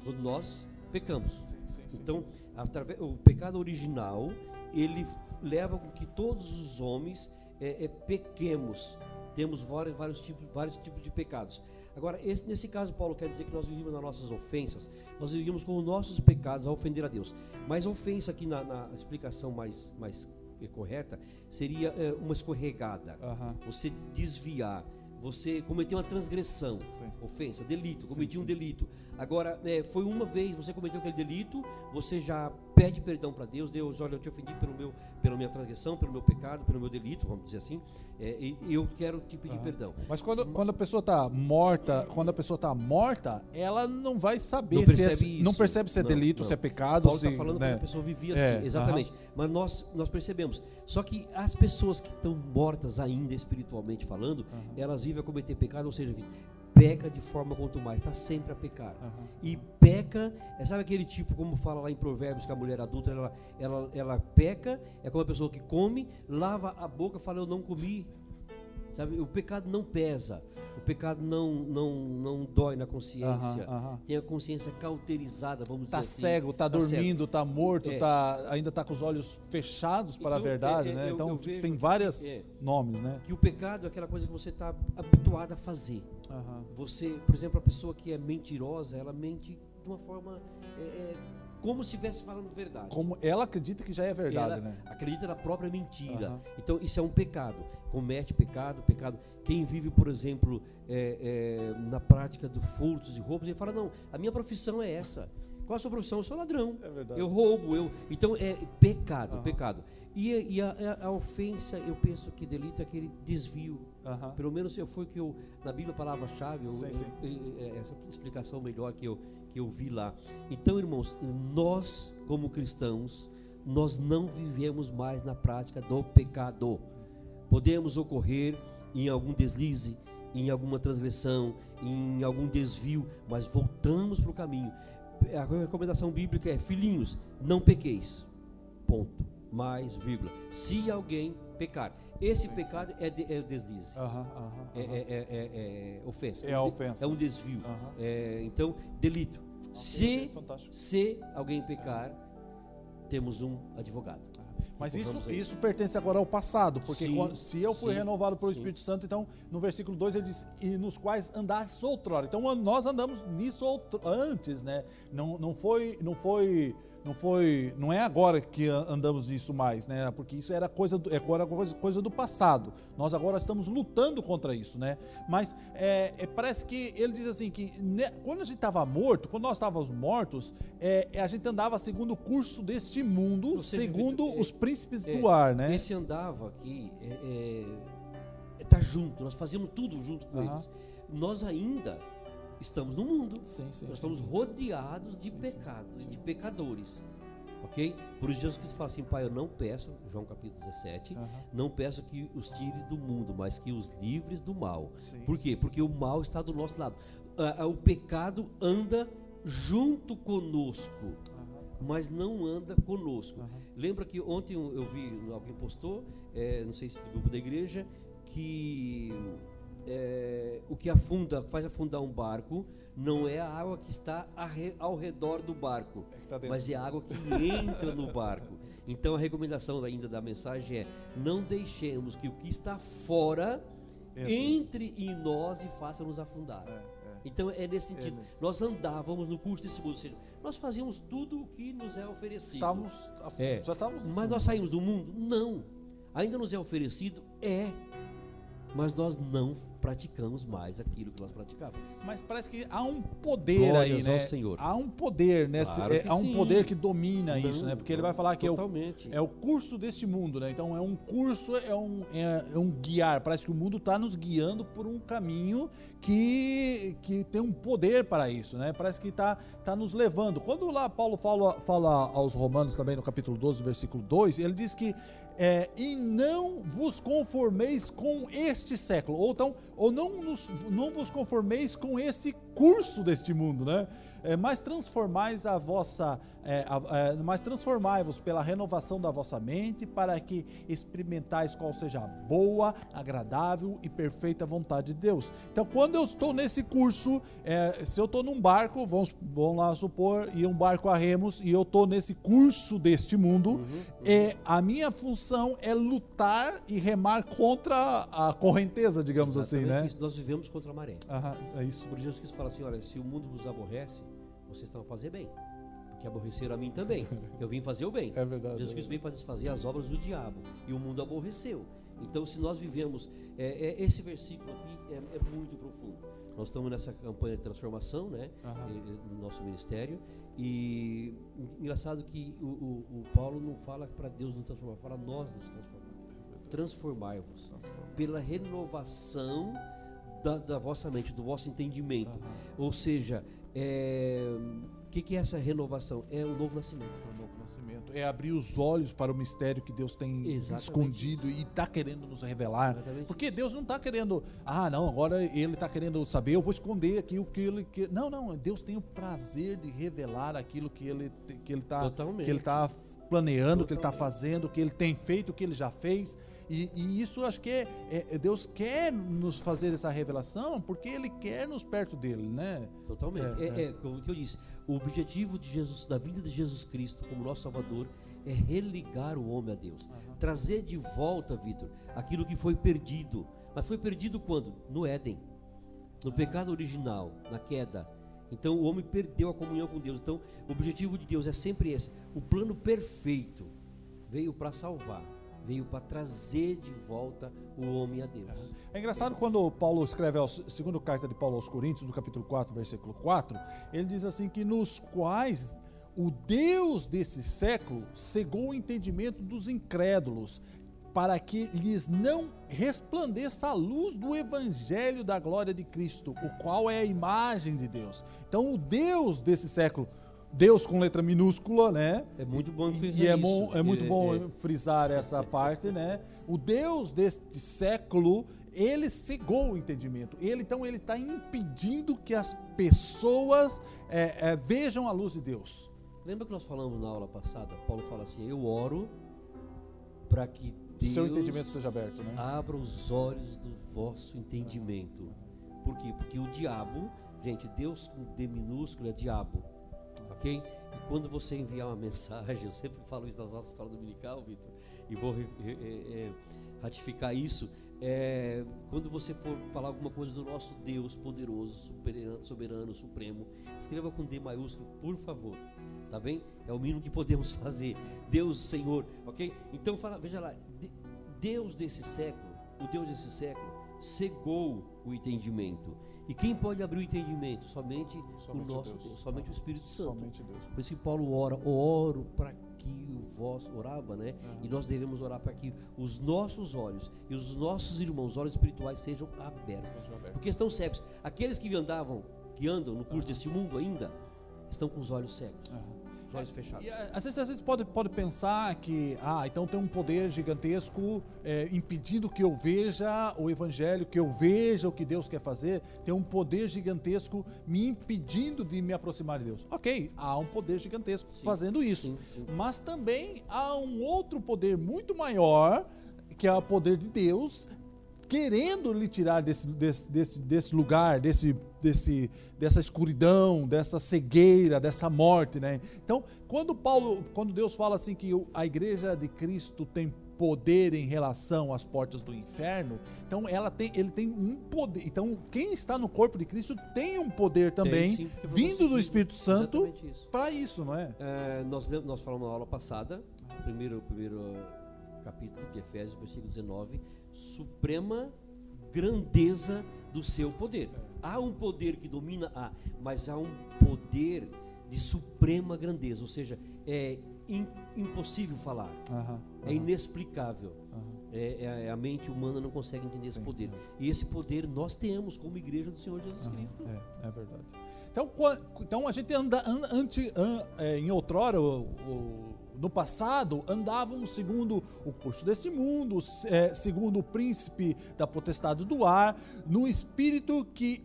Quando nós pecamos. Então, através, o pecado original, ele leva com que todos os homens é, é, pequemos. Temos vários, vários, tipos, vários tipos de pecados. Agora, esse- nesse caso, Paulo quer dizer que nós vivemos nas nossas ofensas, nós vivemos com os nossos pecados a ofender a Deus. Mas ofensa aqui na, na explicação mais, mais correta seria eh, uma escorregada. Aham. Você desviar, você cometer uma transgressão, Sim. ofensa, delito, Sim, cometi um sim. delito. Agora, é, foi uma vez, você cometeu aquele delito, você já pede perdão para Deus, Deus, olha, eu te ofendi pelo meu, pela minha transgressão, pelo meu pecado, pelo meu delito, vamos dizer assim, é, e eu quero te pedir perdão. Mas quando, quando a pessoa está morta, quando a pessoa tá morta, ela não vai saber Não se é, não percebe se é Não, delito, não. se é pecado, Paulo está falando né? que a pessoa vivia É, assim, exatamente. Mas nós, nós percebemos. Só que as pessoas que estão mortas ainda espiritualmente falando, elas vivem a cometer pecado, ou seja, peca de forma quanto mais, está sempre a pecar. Aham. E peca, é, sabe aquele tipo, como fala lá em Provérbios, que a mulher adulta, ela, ela, ela peca, é como a pessoa que come, lava a boca e fala, eu não comi. Sabe, o pecado não pesa, o pecado não, não, não dói na consciência. Aham, aham. Tem a consciência cauterizada, vamos Tá dizer assim. cego, tá, Tá cego. dormindo, tá morto, É. tá, ainda tá com os olhos fechados para a Então, verdade, é, é, né? eu- Então eu tem vários é. nomes, né? Que o pecado é aquela coisa que você está habituado a fazer. Aham. Você, por exemplo, a pessoa que é mentirosa, ela mente de uma forma é, é, como se estivesse falando verdade. Como ela acredita que já é verdade, ela né? acredita na própria mentira. Aham. Então isso é um pecado. Comete pecado, pecado. Quem vive, por exemplo, é, é, na prática do furtos e roubos, ele fala: não, a minha profissão é essa. Qual a sua profissão? Eu sou ladrão. É verdade. Eu roubo, eu. Então é pecado, pecado. E, e a, a, a ofensa, eu penso que delito é aquele desvio. Aham. Pelo menos eu foi que eu na Bíblia a palavra-chave, eu- é, essa explicação melhor que eu que eu vi lá. Então, irmãos, nós como cristãos, nós não vivemos mais na prática do pecado. Podemos ocorrer em algum deslize, em alguma transgressão, em algum desvio, mas voltamos para o caminho. A recomendação bíblica é: filhinhos, não pequeis. Ponto. Mais vírgula. Se alguém pecar, esse pecado é, de, é o deslize. Aham, aham, É, aham. é- é- é- é ofensa. É um ofensa. É um desvio. Aham. É, então, delito. Se, Fantástico. se alguém pecar, temos um advogado. Mas isso, isso pertence agora ao passado, porque Sim, quando- se eu fui sim, renovado pelo sim. Espírito Santo, então no versículo 2 ele diz: E nos quais andastes outrora. Então nós andamos nisso outro- antes, né? Não, não foi. Não foi. Não foi, não é agora que andamos nisso mais, né? Porque isso era coisa do, é coisa, coisa do passado. Nós agora estamos lutando contra isso, né? Mas é, é, parece que ele diz assim que né, quando a gente estava morto, quando nós estávamos mortos, é, é, a gente andava segundo o curso deste mundo, vive- segundo é, os príncipes do ar, né? Esse andava aqui, é, é, é tá junto, nós fazíamos tudo junto com Aham. eles. Nós ainda estamos no mundo. Sim, sim. Nós sim, estamos rodeados de pecados, de pecadores. Ok? Por isso Jesus Cristo fala assim, Pai, eu não peço, João capítulo 17, Aham. não peço que os tires do mundo, mas que os livres do mal. Por quê? Porque o mal está do nosso lado. Ah, o pecado anda junto conosco, Aham, mas não anda conosco. aham. Lembra que ontem eu eu vi, alguém postou, é, não sei se do grupo da igreja, que é, o que afunda, faz afundar um barco, não é a água que está ao redor do barco, É tá mas é a água que entra no barco. Então a recomendação ainda da mensagem é: não deixemos que o que está fora Entre. entre em nós e faça-nos afundar. É, é. Então é nesse sentido. É nesse. Nós andávamos no curso desse mundo, ou seja, nós fazíamos tudo o que nos é oferecido. Estávamos. É. Já estávamos. Mas nós saímos do mundo? Não. Ainda nos é oferecido? É. Mas nós não praticamos mais aquilo que nós praticávamos. Mas parece que há um poder Glórias aí, né? Senhor. Há um poder, né? Claro É, que há um sim. poder que domina Não, isso, né? Porque ele não, vai falar que é o, totalmente. é o curso deste mundo, né? Então é um curso, é um, é, é um guiar. Parece que o mundo está nos guiando por um caminho que, que tem um poder para isso, né? Parece que está tá nos levando. Quando lá Paulo fala, fala aos Romanos também no capítulo 12, versículo 2, ele diz que é, e não vos conformeis com este século, ou então, ou não, nos, não vos conformeis com esse curso deste mundo, né? É, mas transformais a vossa, é, é, mas transformai-vos pela renovação da vossa mente, para que experimentais qual seja a boa, agradável e perfeita vontade de Deus. Então, quando eu estou nesse curso, é, se eu estou num barco, vamos, vamos lá supor, e um barco a remos, e eu estou nesse curso deste mundo, é, a minha função é lutar e remar contra a correnteza, digamos assim, Exatamente né? isso. Nós vivemos contra a maré. Aham, é isso. Por Jesus Cristo fala assim: olha, se o mundo vos aborrece, vocês estão a fazer bem. Porque aborreceram a mim também. (laughs) Eu vim fazer o bem. É verdade. Jesus Cristo veio para desfazer as obras do diabo e o mundo aborreceu. Então, se nós vivemos, é, é- esse versículo aqui é, é muito profundo. Nós estamos nessa campanha de transformação, né, no nosso ministério. E engraçado que o, o- o Paulo não fala para Deus nos transformar, fala nós nos transformar. Transformai-vos pela renovação da, da vossa mente, do vosso entendimento. Ou seja, é, que, que é essa renovação? É o novo nascimento. o novo nascimento. É abrir os olhos para o mistério que Deus tem Exatamente escondido e está querendo nos revelar. Exatamente Porque Deus não está querendo, ah, não, agora ele está querendo saber, eu vou esconder aqui o que ele quer. Não, não, Deus tem o prazer de revelar aquilo que ele te- que ele está Totalmente. que ele tá planeando, que ele está Totalmente. fazendo, que ele tem feito, que ele já fez. E, e isso acho que é, é- Deus quer nos fazer essa revelação porque ele quer nos perto dele, né? Totalmente. É, É, é, o que eu disse. O objetivo de Jesus, da vida de Jesus Cristo como nosso Salvador é religar o homem a Deus. Trazer de volta, Vitor, aquilo que foi perdido. Mas foi perdido quando? No Éden. No pecado original, na queda. Então o homem perdeu a comunhão com Deus. Então o objetivo de Deus é sempre esse. O plano perfeito veio para salvar, veio para trazer de volta o homem a Deus. É engraçado quando Paulo escreve a segunda carta de Paulo aos Coríntios, no capítulo 4, versículo 4, ele diz assim que nos quais o Deus desse século cegou o entendimento dos incrédulos, para que lhes não resplandeça a luz do evangelho da glória de Cristo, o qual é a imagem de Deus. Então, o Deus desse século, Deus com letra minúscula, né? É muito bom frisar E é, isso. bom, é muito bom é. frisar essa (laughs) parte, né? O Deus deste século, ele cegou o entendimento. Ele então ele está impedindo que as pessoas é, é, vejam a luz de Deus. Lembra que nós falamos na aula passada? Paulo fala assim: Eu oro para que Deus Seu entendimento seja aberto, né? abra os olhos do vosso entendimento. Por quê? Porque o diabo, gente, Deus com D minúsculo é diabo, E quando você enviar uma mensagem, (laughs) eu sempre falo isso nas nossas escola dominical, Vitor, e vou é, é, ratificar isso. é, quando você for falar alguma coisa do nosso Deus poderoso, soberano, soberano, supremo, escreva com D maiúsculo, por favor. Tá bem? É o mínimo que podemos (laughs) fazer. Deus, Senhor, ok? Então fala, veja lá, de- Deus desse século, o Deus desse século, cegou o entendimento. E quem pode abrir o entendimento? Somente, Somente o nosso Deus. Deus, somente o Espírito Santo. Somente Deus. Por isso Paulo ora, oro para que o vós orava, né? E nós devemos orar para que os nossos olhos e os nossos irmãos, olhos espirituais, sejam abertos. Sejam abertos. Porque estão cegos. Aqueles que andavam, que andam no curso deste mundo ainda, estão com os olhos cegos, os olhos fechados. E, a- às vezes, às vezes pode, pode pensar que, ah, então tem um poder gigantesco é, impedindo que eu veja o evangelho, que eu veja o que Deus quer fazer, tem um poder gigantesco me impedindo de me aproximar de Deus. Ok, há um poder gigantesco fazendo isso. sim, sim. Mas também há um outro poder muito maior, que é o poder de Deus, querendo lhe tirar desse, desse, desse, desse lugar, desse, desse, dessa escuridão, dessa cegueira, dessa morte, né? Então, quando Paulo, quando Deus fala assim que a igreja de Cristo tem poder em relação às portas do inferno, então ela tem, ele tem um poder. Então, quem está no corpo de Cristo tem um poder também, sim, vindo do Espírito Santo, para isso, não é? É, nós, nós falamos na aula passada, primeiro, primeiro capítulo de Efésios, versículo 19, suprema grandeza do seu poder. Há um poder que domina a, mas há um poder de suprema grandeza, ou seja, é im- impossível falar, é inexplicável. aham. É, é- a mente humana não consegue entender esse Sim, poder. E esse poder nós temos como igreja do Senhor Jesus Cristo. É, é verdade. Então, então a gente anda é, em outrora, o- o- no passado, andávamos segundo o curso deste mundo, é, segundo o príncipe da potestade do ar, no espírito que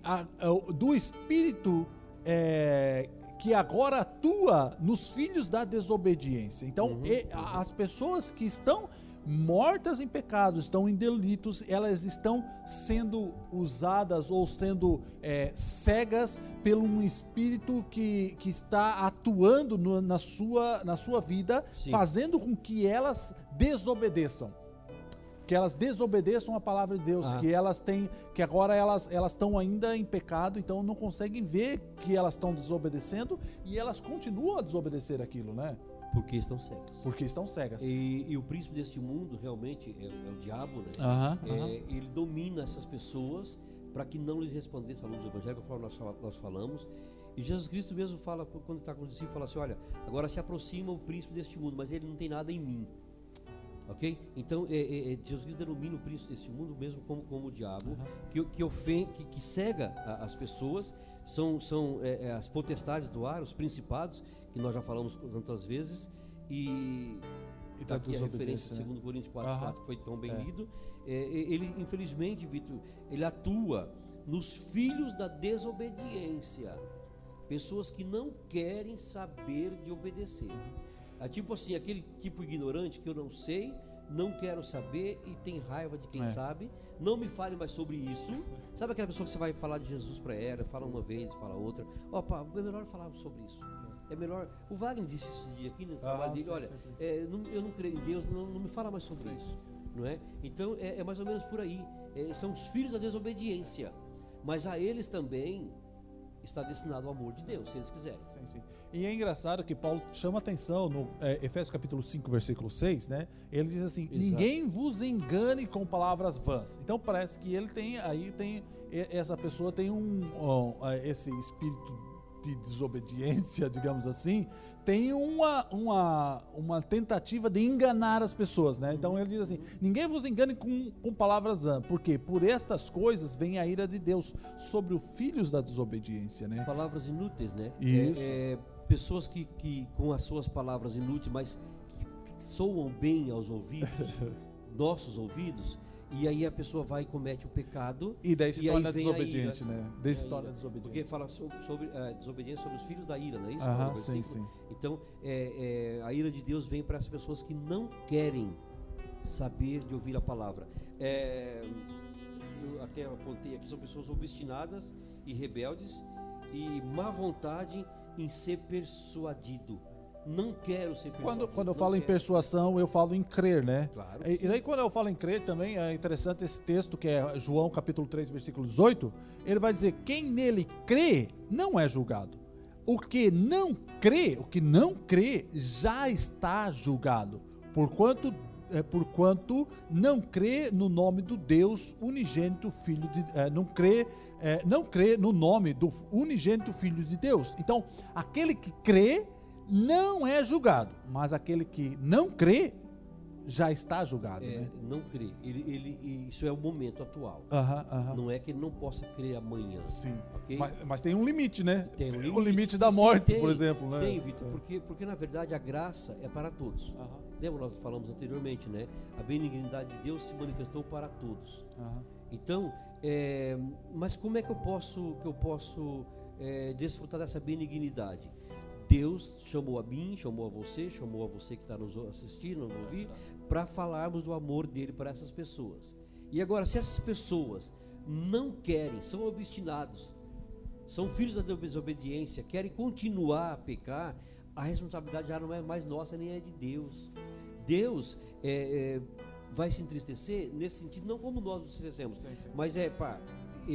do espírito é, que agora atua nos filhos da desobediência. Então, e- a- as pessoas que estão mortas em pecados, estão em delitos, elas estão sendo usadas ou sendo é, cegas pelo um espírito que, que está atuando no- na, sua, na sua vida, Sim. fazendo com que elas desobedeçam. Que elas desobedeçam a palavra de Deus, Ah. que elas têm, que agora elas elas estão ainda em pecado, então não conseguem ver que elas estão desobedecendo e elas continuam a desobedecer aquilo, né? Porque estão cegos. Porque estão cegas. E, e o príncipe deste mundo realmente é, é o diabo, né? Aham, É, ele domina essas pessoas para que não lhes respondesse a luz do evangelho, conforme nós, nós falamos. E Jesus Cristo mesmo fala, quando está com os discípulos, fala assim: olha, agora se aproxima o príncipe deste mundo, mas ele não tem nada em mim. Ok? Então, é, é, é, Jesus Cristo denomina o príncipe deste mundo mesmo como, como o diabo, que, que, ofen que, que cega a- as pessoas, são, são é, é, as potestades do ar, os principados, que nós já falamos tantas vezes, e E está da aqui a referência, né? 2 Coríntios 4, Aham. 4, que foi tão bem É. lido. É, ele, infelizmente, Vitor, ele atua nos filhos da desobediência. Pessoas que não querem saber de obedecer. É tipo assim, aquele tipo ignorante que eu não sei, não quero saber e tem raiva de quem É. sabe. Não me fale mais sobre isso. Sabe aquela pessoa que você vai falar de Jesus para ela, fala uma vez, fala outra. Opa, é melhor falar sobre isso. É melhor. O Wagner disse esse dia aqui no trabalho Ah, dele: sim, olha, sim, sim. é, não- eu não creio em Deus, não, não me fala mais sobre isso. Não é? Então é, é mais ou menos por aí. É, são os filhos da desobediência. Mas a eles também está destinado o amor de Deus, se eles quiserem. Sim, sim. E é engraçado que Paulo chama atenção no é, Efésios capítulo 5, versículo 6, né? Ele diz assim: Exato. ninguém vos engane com palavras vãs. Então parece que ele tem, aí tem, essa pessoa tem um, um, é, esse espírito de desobediência, (laughs) digamos assim, tem uma, uma, uma tentativa de enganar as pessoas, né? Então ele diz assim: ninguém vos engane com, com palavras vãs, porque por estas coisas vem a ira de Deus sobre os filhos da desobediência, né? Palavras inúteis, né? Isso. É, é, pessoas que, que, com as suas palavras inúteis, mas que, que soam bem aos ouvidos, (laughs) nossos ouvidos, e aí a pessoa vai e comete o pecado. E daí se E torna desobediente, né? Daí se torna Porque desobediente. fala sobre, sobre eh, desobediência sobre os filhos da ira, não é isso? Aham, sim, sim. Então, é, é, a ira de Deus vem para as pessoas que não querem saber de ouvir a palavra. É, eu até apontei aqui, são pessoas obstinadas e rebeldes e má vontade em ser persuadido. Não quero ser persuadido. Quando, quando eu falo em quero. persuasão, eu falo em crer, né? Claro E, e daí quando eu falo em crer também, é interessante esse texto que é João capítulo 3, versículo 18, ele vai dizer, quem nele crê não é julgado. O que não crê, o que não crê, já está julgado. Porquanto, é, porquanto não crê no nome do Deus unigênito Filho de é, não crê é, não crê no nome do unigênito Filho de Deus. Então, aquele que crê não é julgado, mas aquele que não crê já está julgado, É, né? não crê. Ele, ele, isso é o momento atual. Aham, aham. Não é que ele não possa crer amanhã. Sim. ok? Mas, mas tem um limite, né? Tem um O limite da Sim, morte, tem, por exemplo, né? Tem, Vitor, porque, porque na verdade a graça é para todos. Aham, Lembra, nós falamos anteriormente, né? A benignidade de Deus se manifestou para todos. Então, é, mas como é que eu posso, que eu posso é, desfrutar dessa benignidade? Deus chamou a mim, chamou a você, chamou a você que está nos assistindo, nos ouvir, para falarmos do amor dele para essas pessoas. E agora, se essas pessoas não querem, são obstinados, são filhos da desobediência, querem continuar a pecar, a responsabilidade já não é mais nossa nem é de Deus. Deus é, é, vai se entristecer nesse sentido, não como nós nos sim. mas é pá,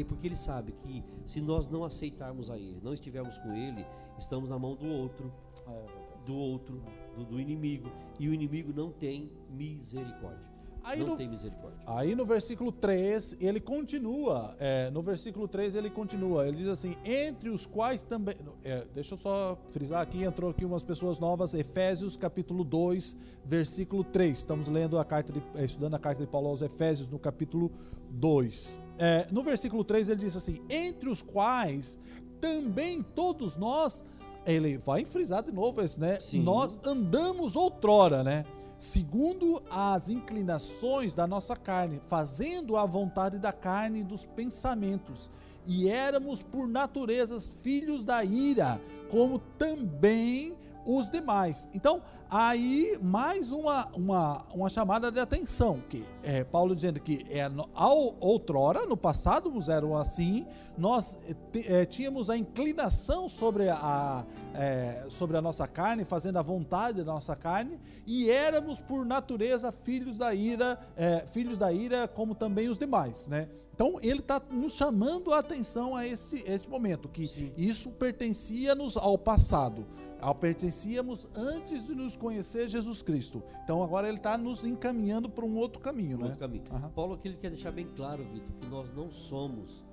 é porque ele sabe que se nós não aceitarmos a Ele, não estivermos com Ele, estamos na mão do outro, É verdade. do outro, do, do inimigo, e o inimigo não tem misericórdia. Aí não no- tem misericórdia. Aí no versículo 3, ele continua. é, no versículo 3, ele continua. Ele diz assim: entre os quais também. é, deixa eu só frisar aqui, entrou aqui umas pessoas novas. Efésios capítulo 2, versículo 3. Estamos lendo a carta de, é, estudando a carta de Paulo aos Efésios no capítulo 2. É, no versículo 3, ele diz assim: entre os quais também todos nós. Ele vai frisar de novo esse, né? Sim. Nós andamos outrora, né? Segundo as inclinações da nossa carne, fazendo a vontade da carne e dos pensamentos. E éramos, por naturezas, filhos da ira, como também os demais. Então, aí mais uma, uma, uma chamada de atenção, que é Paulo dizendo que é, ao, outrora, no passado, eram assim, nós eh, tínhamos a inclinação sobre a, eh, sobre a nossa carne, fazendo a vontade da nossa carne, e éramos por natureza filhos da ira, eh, filhos da ira, como também os demais, né? Então ele está nos chamando a atenção a este, este momento, que Sim. isso pertencia-nos ao passado. Ao pertencíamos antes de nos conhecer Jesus Cristo. Então agora ele está nos encaminhando para um outro caminho, Um né? outro caminho. Aham. Paulo aqui ele quer deixar bem claro, Vitor, que nós não somos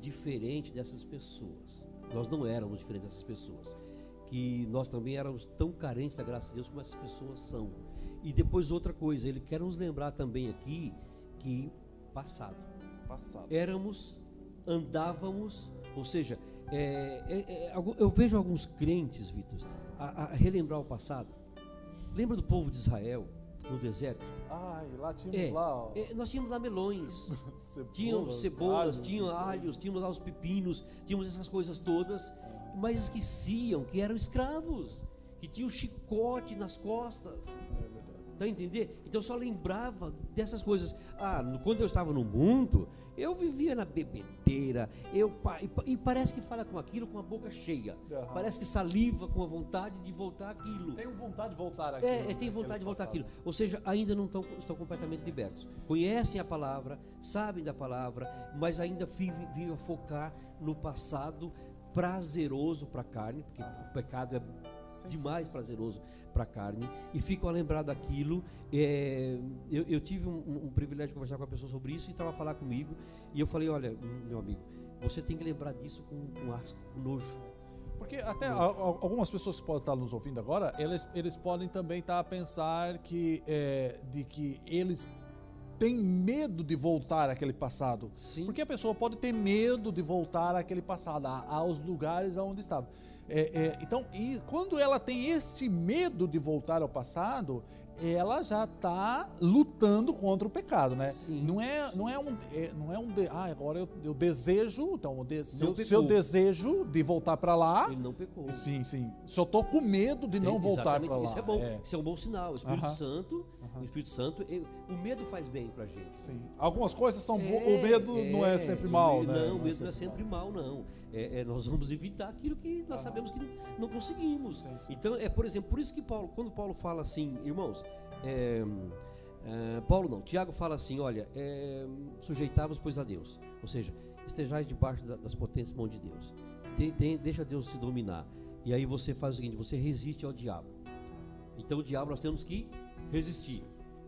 diferente dessas pessoas. Nós não éramos diferentes dessas pessoas. Que nós também éramos tão carentes da graça de Deus como essas pessoas são. E depois outra coisa, ele quer nos lembrar também aqui que passado. Passado. Éramos, andávamos, ou seja, é, é, é, eu vejo alguns crentes, Vitor, a, a relembrar o passado. Lembra do povo de Israel no deserto? Ai, lá tínhamos É, lá, ó, é, nós tínhamos lá melões. (laughs) cebolas, Tinham cebolas, alhos, tinham alhos, tínhamos lá os pepinos, tínhamos essas coisas todas, mas esqueciam que eram escravos, que tinham chicote nas costas. É. Tá entender? Então só lembrava dessas coisas. Ah, quando eu estava no mundo, eu vivia na bebedeira, eu e, e parece que fala com aquilo com a boca cheia. Aham. Parece que saliva com a vontade de voltar aquilo. Tenho vontade de voltar aqui. É, é, tem vontade de voltar aquilo. Ou seja, ainda não tão, estão completamente libertos. Conhecem a palavra, sabem da palavra, mas ainda vivem, vivem a focar no passado prazeroso para a carne, porque o pecado é Sim, demais sim, prazeroso para a carne, e ficam a lembrar daquilo. É, eu, eu tive um, um- privilégio de conversar com uma pessoa sobre isso e estava a falar comigo, e eu falei: Olha, meu amigo, você tem que lembrar disso com, com asco, com nojo. Porque até a- a- algumas pessoas que podem estar nos ouvindo agora, eles, eles podem também estar a pensar que, é, de que eles têm medo de voltar àquele passado. Sim. Porque a pessoa pode ter medo de voltar àquele passado, a- aos lugares onde estava. É, é, então, e quando ela tem este medo de voltar ao passado, ela já está lutando contra o pecado, né? Sim, não é, não é um, é- não é um, de- ah, agora eu, eu desejo, então, de- se, Não eu, se pecou. eu desejo de voltar para lá, Ele não pecou. sim, sim. Se eu tô com medo de não É, voltar para lá. Isso é bom. É, Isso é um bom sinal. O Espírito Aham. Santo, o Espírito Santo, o medo faz bem pra gente. sim. Algumas coisas são É, o medo não é sempre mal, o né? Não, o medo não é sempre mal, não. É, é, nós vamos evitar aquilo que nós sabemos que não conseguimos. Sim, sim. Então, é por exemplo, por isso que Paulo, quando Paulo fala assim, irmãos, é, é, Paulo não, Tiago fala assim, olha, é, sujeitavos pois a Deus, ou seja, estejais debaixo da- das potências mãos de Deus, Tem- tem- deixa Deus te dominar, e aí você faz o seguinte, você resiste ao diabo. Então o diabo nós temos que resistir.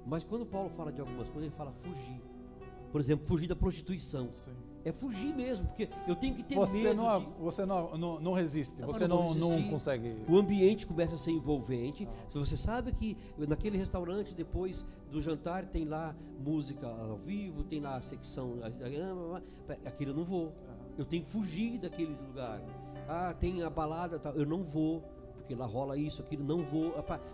Mas quando Paulo fala de algumas coisas, ele fala fugir. Por exemplo, fugir da prostituição. Sim. É fugir mesmo, porque eu tenho que ter Você, medo não, de... você não, não, não resiste, você não não, consegue. O ambiente começa a ser envolvente. Se você sabe que naquele restaurante, depois do jantar, tem lá música ao vivo, tem lá a secção. Aquilo eu não vou. Eu tenho que fugir daquele lugar. Ah, tem a balada, eu não vou. Porque lá rola isso, aquilo, não vou.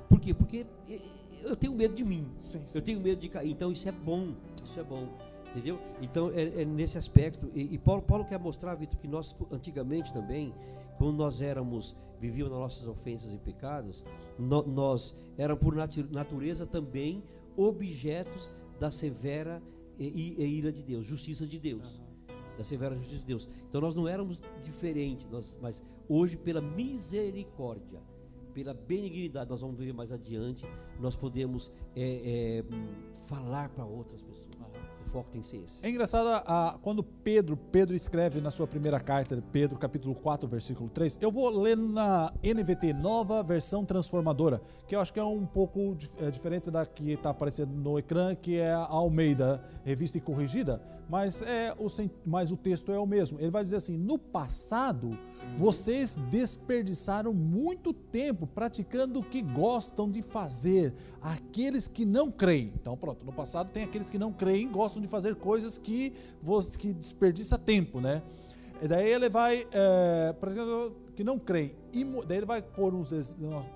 Por quê? Porque eh, eu tenho medo de mim. Sim, sim, Eu tenho medo de cair. Então isso é bom. Isso é bom. Entendeu? Então é, é nesse aspecto. E, e Paulo, Paulo quer mostrar, Vitor, que nós antigamente também, quando nós éramos, vivíamos nas nossas ofensas e pecados, no- nós éramos por natu- natureza também objetos da severa e, e- ira de Deus, justiça de Deus. Da severa justiça de Deus. Então nós não éramos diferentes, nós, mas hoje, pela misericórdia, pela benignidade, nós vamos ver mais adiante, nós podemos é, é, hum, falar para outras pessoas. É engraçado a, quando Pedro, Pedro escreve na sua primeira carta, Pedro capítulo 4, versículo 3. Eu vou ler na NVT, nova versão transformadora, que eu acho que é um pouco é, diferente da que está aparecendo no ecrã, que é a Almeida, revista e corrigida, mas, é o, mas o texto é o mesmo. Ele vai dizer assim: no passado, vocês desperdiçaram muito tempo praticando o que gostam de fazer, aqueles que não creem. Então, pronto, no passado tem aqueles que não creem, gostam de fazer coisas que, que desperdiça tempo, né? E daí ele vai, é, que não creem, daí ele vai pôr uns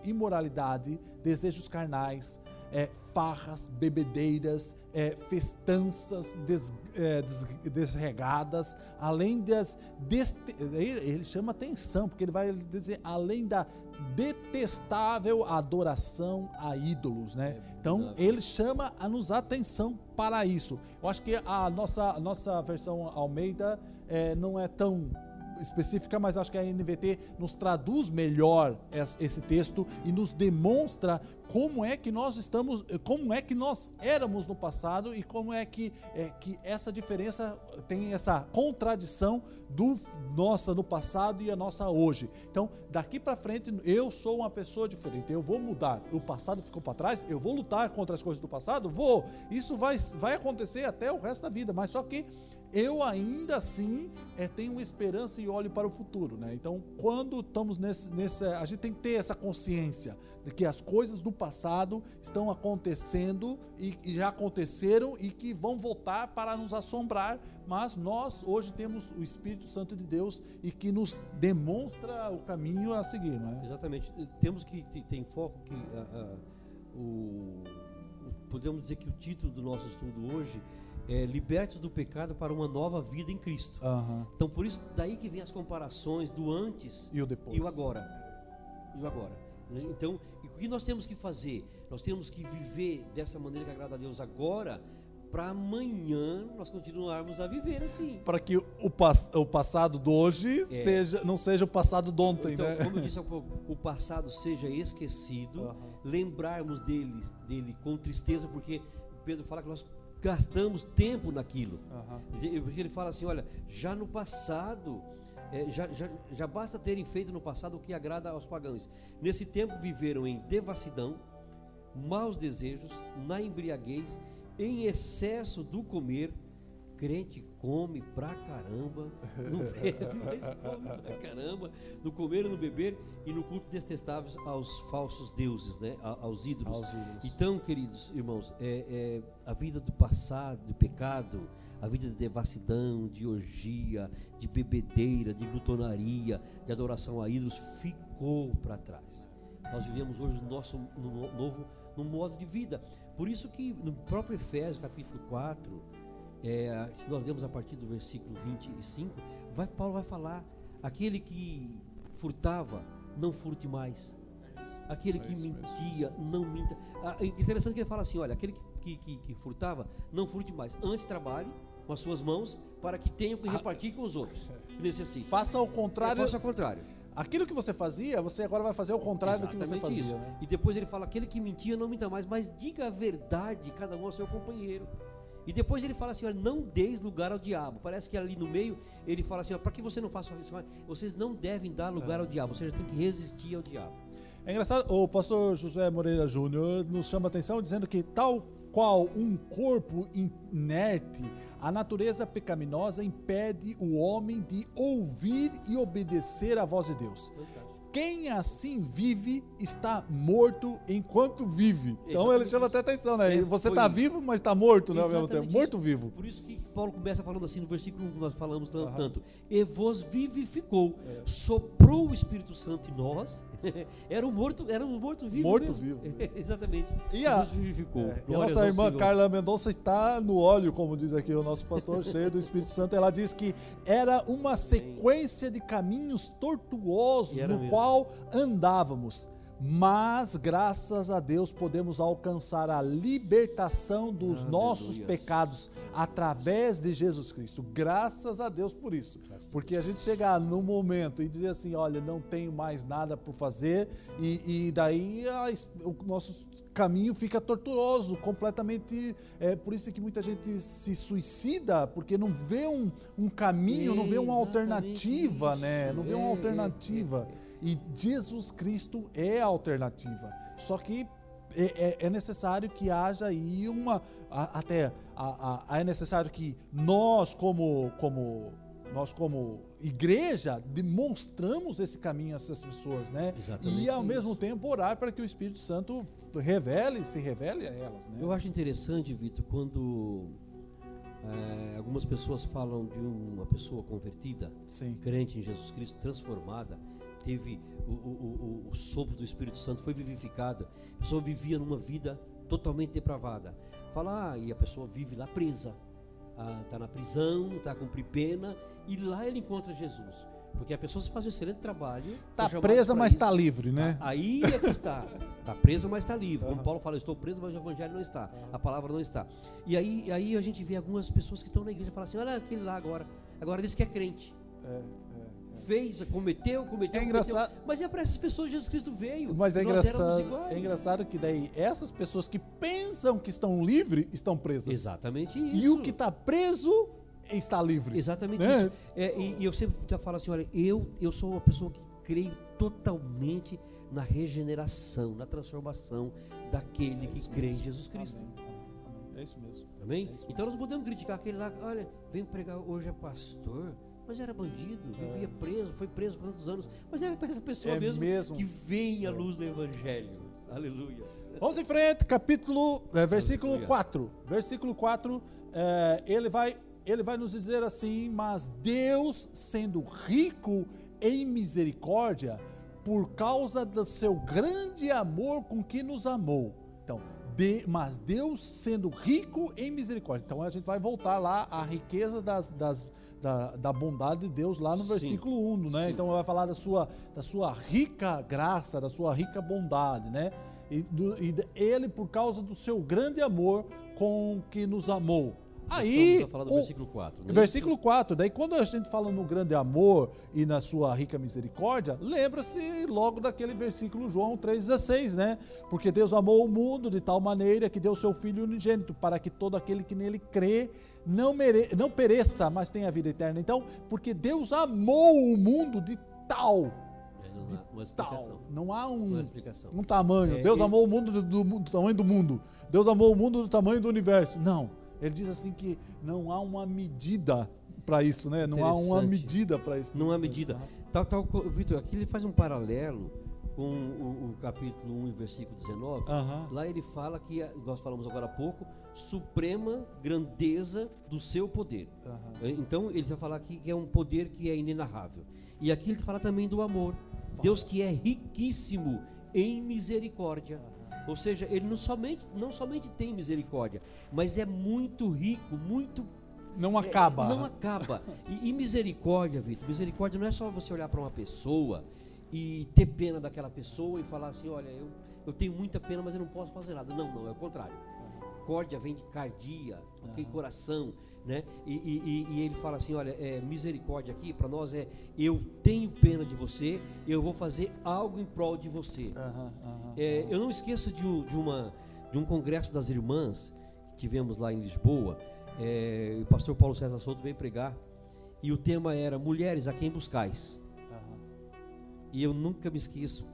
imoralidade, desejos carnais, é, farras, bebedeiras, é, festanças des- é, des- desregadas, além das. deste- ele, ele chama atenção, porque ele vai dizer, além da detestável adoração a ídolos, né? Então verdade. ele chama a nos atenção para isso. Eu acho que a nossa, a nossa versão Almeida é, não é tão específica, mas acho que a NVT nos traduz melhor es- esse texto e nos demonstra como é que nós estamos, como é que nós éramos no passado e como é que, é, que essa diferença tem essa contradição do nossa no passado e a nossa hoje. Então, daqui para frente eu sou uma pessoa diferente, eu vou mudar. O passado ficou para trás, eu vou lutar contra as coisas do passado, vou. Isso vai vai acontecer até o resto da vida, mas só que eu ainda assim é, tenho esperança e olho para o futuro, né? Então, quando estamos nesse, nesse, a gente tem que ter essa consciência de que as coisas do passado estão acontecendo e, e já aconteceram e que vão voltar para nos assombrar, mas nós hoje temos o Espírito Santo de Deus e que nos demonstra o caminho a seguir, não é? Exatamente. Temos que ter ter em foco que ah, ah, o- podemos dizer que o título do nosso estudo hoje é Libertos do pecado para uma nova vida em Cristo. Aham. Então por isso daí que vem as comparações do antes E o depois. e o agora. E o agora. né? Então, o que nós temos que fazer? Nós temos que viver dessa maneira que agrada a Deus agora, para amanhã nós continuarmos a viver assim. Para que o, pas- o passado de hoje É. seja, não seja o passado de ontem, Então, né? como eu disse há (laughs) pouco, o passado seja esquecido, Aham. lembrarmos dele, dele com tristeza, porque Pedro fala que nós gastamos tempo naquilo. De- Porque ele fala assim: olha, já no passado, é, já, já, já basta terem feito no passado o que agrada aos pagãos. Nesse tempo viveram em devassidão, maus desejos, na embriaguez, em excesso do comer, crente come pra caramba, não (laughs) bebe, mas come pra caramba, no comer e no beber e no culto detestáveis aos falsos deuses, né? A- aos ídolos. Aos ídolos. Então, queridos irmãos, é, é a vida do passado, do pecado, a vida de devassidão, de orgia, de bebedeira, de glutonaria, de adoração a ídolos ficou para trás. Nós vivemos hoje no nosso no no- novo no modo de vida. Por isso que no próprio Efésios capítulo 4, é, se nós lemos a partir do versículo 25, vai, Paulo vai falar: aquele que furtava, não furte mais. Aquele que É é mentia, não minta. Ah, é interessante que ele fala assim: olha, aquele que, que, que, que furtava, não furte mais. Antes trabalhe com as suas mãos para que tenha que repartir com os outros que necessitam. Faça o contrário. Faça ao contrário. Aquilo que você fazia, você agora vai fazer o contrário do que você Exatamente fazia. isso. né? E depois ele fala: aquele que mentia, não minta mais, mas diga a verdade, cada um ao seu companheiro. E depois ele fala assim: olha, não deis lugar ao diabo. Parece que ali no meio ele fala assim: para que você não faça isso, vocês não devem dar lugar ao diabo, seja, tem que resistir ao diabo. É engraçado, o pastor José Moreira Júnior nos chama a atenção dizendo que tal qual um corpo inerte, a natureza pecaminosa impede o homem de ouvir e obedecer à voz de Deus. Quem assim vive está morto enquanto vive. Então ele chama até atenção, né? É, Você está vivo, mas está morto né, ao mesmo tempo. Morto vivo. Por isso que Paulo começa falando assim no versículo 1 que nós falamos tanto. E vos vivificou, É. soprou o Espírito Santo em nós. (laughs) era um morto, era um morto vivo. Morto mesmo. vivo. (laughs) Exatamente. E a-. É, e a nossa irmã Senhor. Carla Mendonça está no óleo, como diz aqui o nosso pastor, (laughs) cheio do Espírito Santo. Ela diz que era uma sequência de caminhos tortuosos no mesmo. qual andávamos. Mas, graças a Deus, podemos alcançar a libertação dos Aleluias. nossos pecados através de Jesus Cristo. Graças a Deus por isso. Porque a gente chegar no momento e dizer assim: olha, não tenho mais nada por fazer, e, e daí a o nosso caminho fica tortuoso, completamente. É por isso que muita gente se suicida, porque não vê um, um caminho, não vê uma alternativa, isso. né? Não vê uma É, é, alternativa. é, E Jesus Cristo é a alternativa. Só que é, é- é necessário que haja aí uma. a- até a- a- é necessário que nós, como, como, nós, como igreja, demonstramos esse caminho a essas pessoas, né? Exatamente e ao isso. mesmo tempo orar para que o Espírito Santo revele, se revele a elas, né? Eu acho interessante, Vitor, quando eh, algumas pessoas falam de uma pessoa convertida, Sim. crente em Jesus Cristo, transformada, teve o, o- o- o sopro do Espírito Santo, foi vivificada. A pessoa vivia numa vida totalmente depravada. Fala, ah, e a pessoa vive lá presa. Está na prisão, está a cumprir pena, e lá ele encontra Jesus. Porque a pessoa faz um excelente trabalho. Tá chamados presa, mas está livre, né? Aí é que está. Está presa, mas está livre. Como Paulo fala, eu estou preso, mas o evangelho não está. A palavra não está. E aí, aí a gente vê algumas pessoas que estão na igreja e falam assim: olha aquele lá agora. Agora diz que é crente. Fez, cometeu, cometeu, É cometeu. engraçado- Mas é para essas pessoas Jesus Cristo veio. Mas é Nós engraçado, é engraçado que daí essas pessoas que pensam que estão livres estão presas. Exatamente isso. E o que está preso está livre. Exatamente né? isso. É, e, e eu sempre já falo assim: olha, eu, eu sou uma pessoa que creio totalmente na regeneração, na transformação daquele que crê em Jesus Cristo. Amém. É isso mesmo. Amém? É isso então nós não podemos criticar aquele lá, olha, vem pregar hoje é pastor, mas era bandido, vivia preso, foi preso por tantos anos, mas é para essa pessoa É mesmo, mesmo. que vem à luz do evangelho. Aleluia. Vamos em frente, capítulo, é, versículo Aleluia. 4. Versículo 4, é, ele, vai, ele vai nos dizer assim: Mas Deus, sendo rico em misericórdia, por causa do seu grande amor com que nos amou. Então, de- mas Deus sendo rico em misericórdia. Então a gente vai voltar lá à riqueza das, das- da, da bondade de Deus lá no Sim. versículo 1, né? Sim. Então vai falar da sua, da sua rica graça, da sua rica bondade, né? E, do- e de- ele, por causa do seu grande amor com que nos amou. Aí, falar do o- versículo 4. né? Versículo 4. Daí, quando a gente fala no grande amor e na sua rica misericórdia, lembra-se logo daquele versículo João 3,16, né? Porque Deus amou o mundo de tal maneira que deu seu Filho unigênito, para que todo aquele que nele crê não, mere... não pereça, mas tenha vida eterna. Então, porque Deus amou o mundo de tal, É, não há uma tal. explicação. Não há Não há um, um tamanho. É, Deus ele- amou o mundo do, do- do tamanho do mundo. Deus amou o mundo do tamanho do universo. Não. ele diz assim que não há uma medida para isso, né? Não há uma medida para isso. Não há medida. Tal, tal, Vitor, aqui ele faz um paralelo com o, o capítulo 1 e versículo 19. Aham. Lá ele fala que, nós falamos agora há pouco, suprema grandeza do seu poder. É, Então ele vai falar aqui que é um poder que é inenarrável. E aqui ele fala também do amor. Deus que é riquíssimo em misericórdia. Ou seja, ele não somente, não somente tem misericórdia, mas é muito rico, muito Não acaba. é, não acaba. E, e misericórdia, Vitor, misericórdia não é só você olhar para uma pessoa e ter pena daquela pessoa e falar assim, olha, eu, eu tenho muita pena, mas eu não posso fazer nada. Não, não, é o contrário. Córdia vem de cardia, ok? Coração, né? E, e- e- ele fala assim, olha, é, misericórdia aqui para nós é, eu tenho pena de você, eu vou fazer algo em prol de você. Aham, aham. É, eu não esqueço de de, uma, de um congresso das irmãs que tivemos lá em Lisboa. É, o pastor Paulo César Souto veio pregar e o tema era Mulheres a quem buscais. E eu nunca me esqueço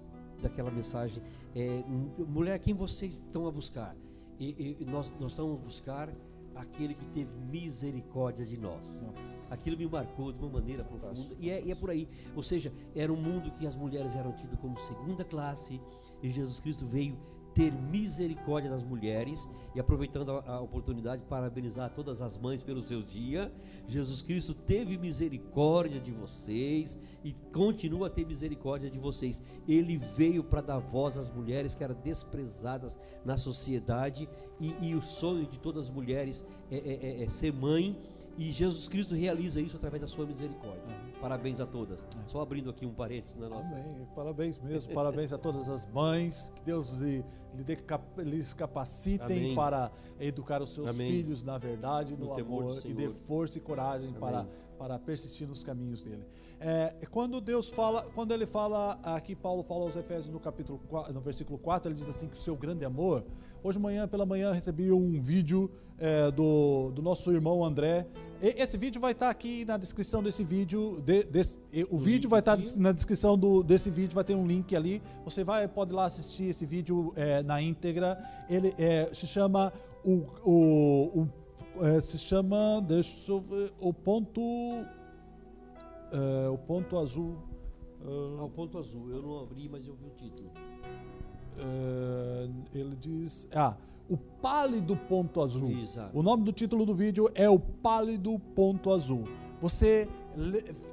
daquela mensagem. É, "M- mulher a quem vocês estão a buscar? E, e nós, nós estamos buscar aquele que teve misericórdia de nós. Nossa. Aquilo me marcou de uma maneira profunda. E é, e é por aí. Ou seja, era um mundo que as mulheres eram tidas como segunda classe. E Jesus Cristo veio ter misericórdia das mulheres. E aproveitando a, a oportunidade, parabenizar todas as mães pelo seu dia. Jesus Cristo teve misericórdia de vocês e continua a ter misericórdia de vocês. Ele veio para dar voz às mulheres que eram desprezadas na sociedade. E, e o sonho de todas as mulheres é- é- é- é ser mãe. E Jesus Cristo realiza isso através da sua misericórdia. Parabéns a todas. Só abrindo aqui um parênteses na nossa. Amém. Parabéns mesmo. Parabéns a todas as mães. Que Deus lhe, lhe dê lhes capacitem Amém. para educar os seus filhos na verdade, no, No amor e dê força e coragem para, para persistir nos caminhos dele. É, quando Deus fala, quando ele fala, aqui Paulo fala aos Efésios no capítulo 4, no versículo 4, ele diz assim que o seu grande amor. Hoje de manhã, pela manhã, recebi um vídeo é, do, do nosso irmão André. E- esse vídeo vai estar aqui na descrição desse vídeo. de- desse- e- o vídeo vai estar aqui. na descrição do, desse vídeo, vai ter um link ali. Você vai, pode lá assistir esse vídeo é, na íntegra. Ele é, se chama o, o, o- é, se chama, deixa eu ver, o ponto é, o ponto azul. Ah, o ponto azul. Eu não abri, mas eu vi o título. É, ele diz, ah, o pálido ponto azul. Exato. O nome do título do vídeo é o pálido ponto azul. Você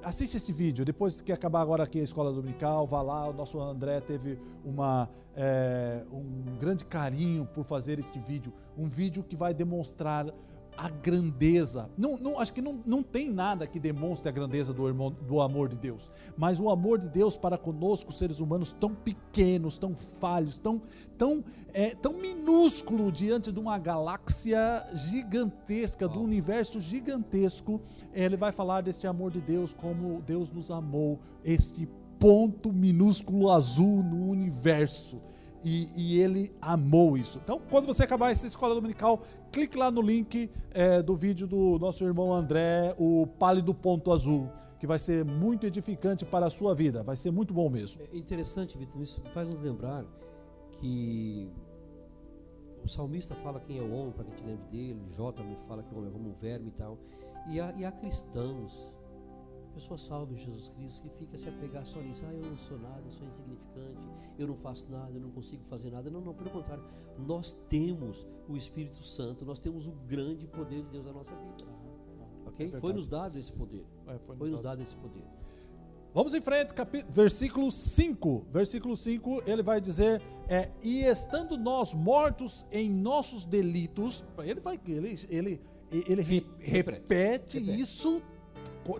assiste esse vídeo, depois que acabar agora aqui a escola dominical, vá lá. O nosso André teve uma, é, um grande carinho por fazer este vídeo. Um vídeo que vai demonstrar a grandeza. Não, não, acho que não, não tem nada que demonstre a grandeza do, irmão, do amor de Deus. Mas o amor de Deus para conosco, seres humanos tão pequenos, tão falhos, tão, tão, é, tão minúsculo diante de uma galáxia gigantesca, do universo gigantesco. Ele vai falar deste amor de Deus, como Deus nos amou, este ponto minúsculo azul no universo. E, e ele amou isso. Então, quando você acabar essa escola dominical, clique lá no link é, do vídeo do nosso irmão André, o Pálido Ponto Azul, que vai ser muito edificante para a sua vida. Vai ser muito bom mesmo. É interessante, Vitor, isso faz nos lembrar que o salmista fala quem é o homem, para que gente lembre dele, Jó também fala que o homem é como um verme e tal. E há, e há cristãos, pessoas salvas em Jesus Cristo, que fica se apegar só nisso, ah, eu não sou nada, eu sou insignificante, eu não faço nada, eu não consigo fazer nada. Não, não, pelo contrário, nós temos o Espírito Santo, nós temos o grande poder de Deus na nossa vida. Ok? É. Foi nos dado esse poder. É, Foi nos dado esse poder. Vamos em frente, capi- versículo 5. Versículo 5, ele vai dizer: é, E estando nós mortos em nossos delitos, ele vai, ele, ele, ele re- repete. repete, Repete. isso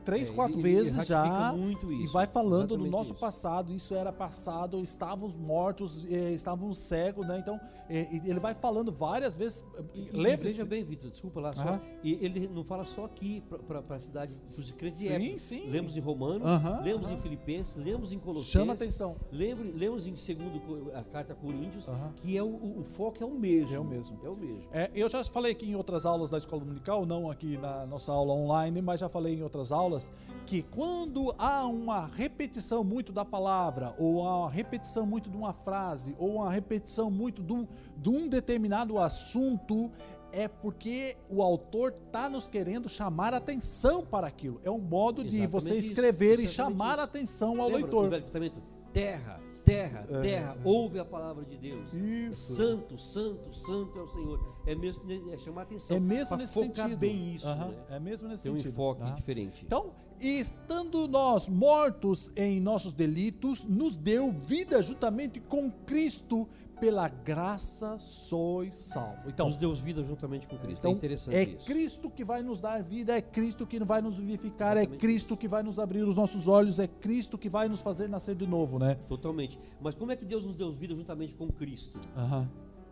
três, É, quatro ele- ele vezes já. muito E isso, vai falando do nosso isso. passado, isso era passado, estávamos mortos, eh, estávamos cegos, né? Então, e ele vai falando várias vezes. E- e Lembre-se. Veja bem, Vitor, desculpa lá, só, Aham. e ele não fala só aqui para a cidade dos crentes de Sim, Éfeso. sim. Lemos em Romanos, Aham, lemos aham. em Filipenses, lemos em Colossenses. Chama atenção. Lembre, lemos em segundo a carta a Coríntios, que é o, o- o foco é o mesmo. É o mesmo. É o mesmo. É, eu já falei aqui em outras aulas da escola dominical, não aqui na nossa aula online, mas já falei em outras aulas, que quando há uma repetição muito da palavra, ou há uma repetição muito de uma frase, ou uma repetição muito de um, de um determinado assunto, é porque o autor está nos querendo chamar atenção para aquilo. É um modo de Exatamente você isso, escrever e exatamente chamar isso. a atenção ao Lembra leitor. do Velho Testamento? Terra, terra, É, terra, ouve a palavra de Deus. Isso. Santo, santo, santo é o Senhor. É mesmo é chamar a atenção. É mesmo nesse focar sentido. bem isso. Né? É mesmo nesse Tem um sentido. enfoque tá? diferente. Então, estando nós mortos em nossos delitos, nos deu vida juntamente com Cristo, pela graça sois salvo. Então, Nos deu vida juntamente com Cristo. então é interessante é isso. Cristo que vai nos dar vida, é Cristo que vai nos vivificar, é Exatamente Cristo que vai nos abrir os nossos olhos, é Cristo que vai nos fazer nascer de novo, né? Totalmente. Mas como é que Deus nos deu vida juntamente com Cristo? Aham.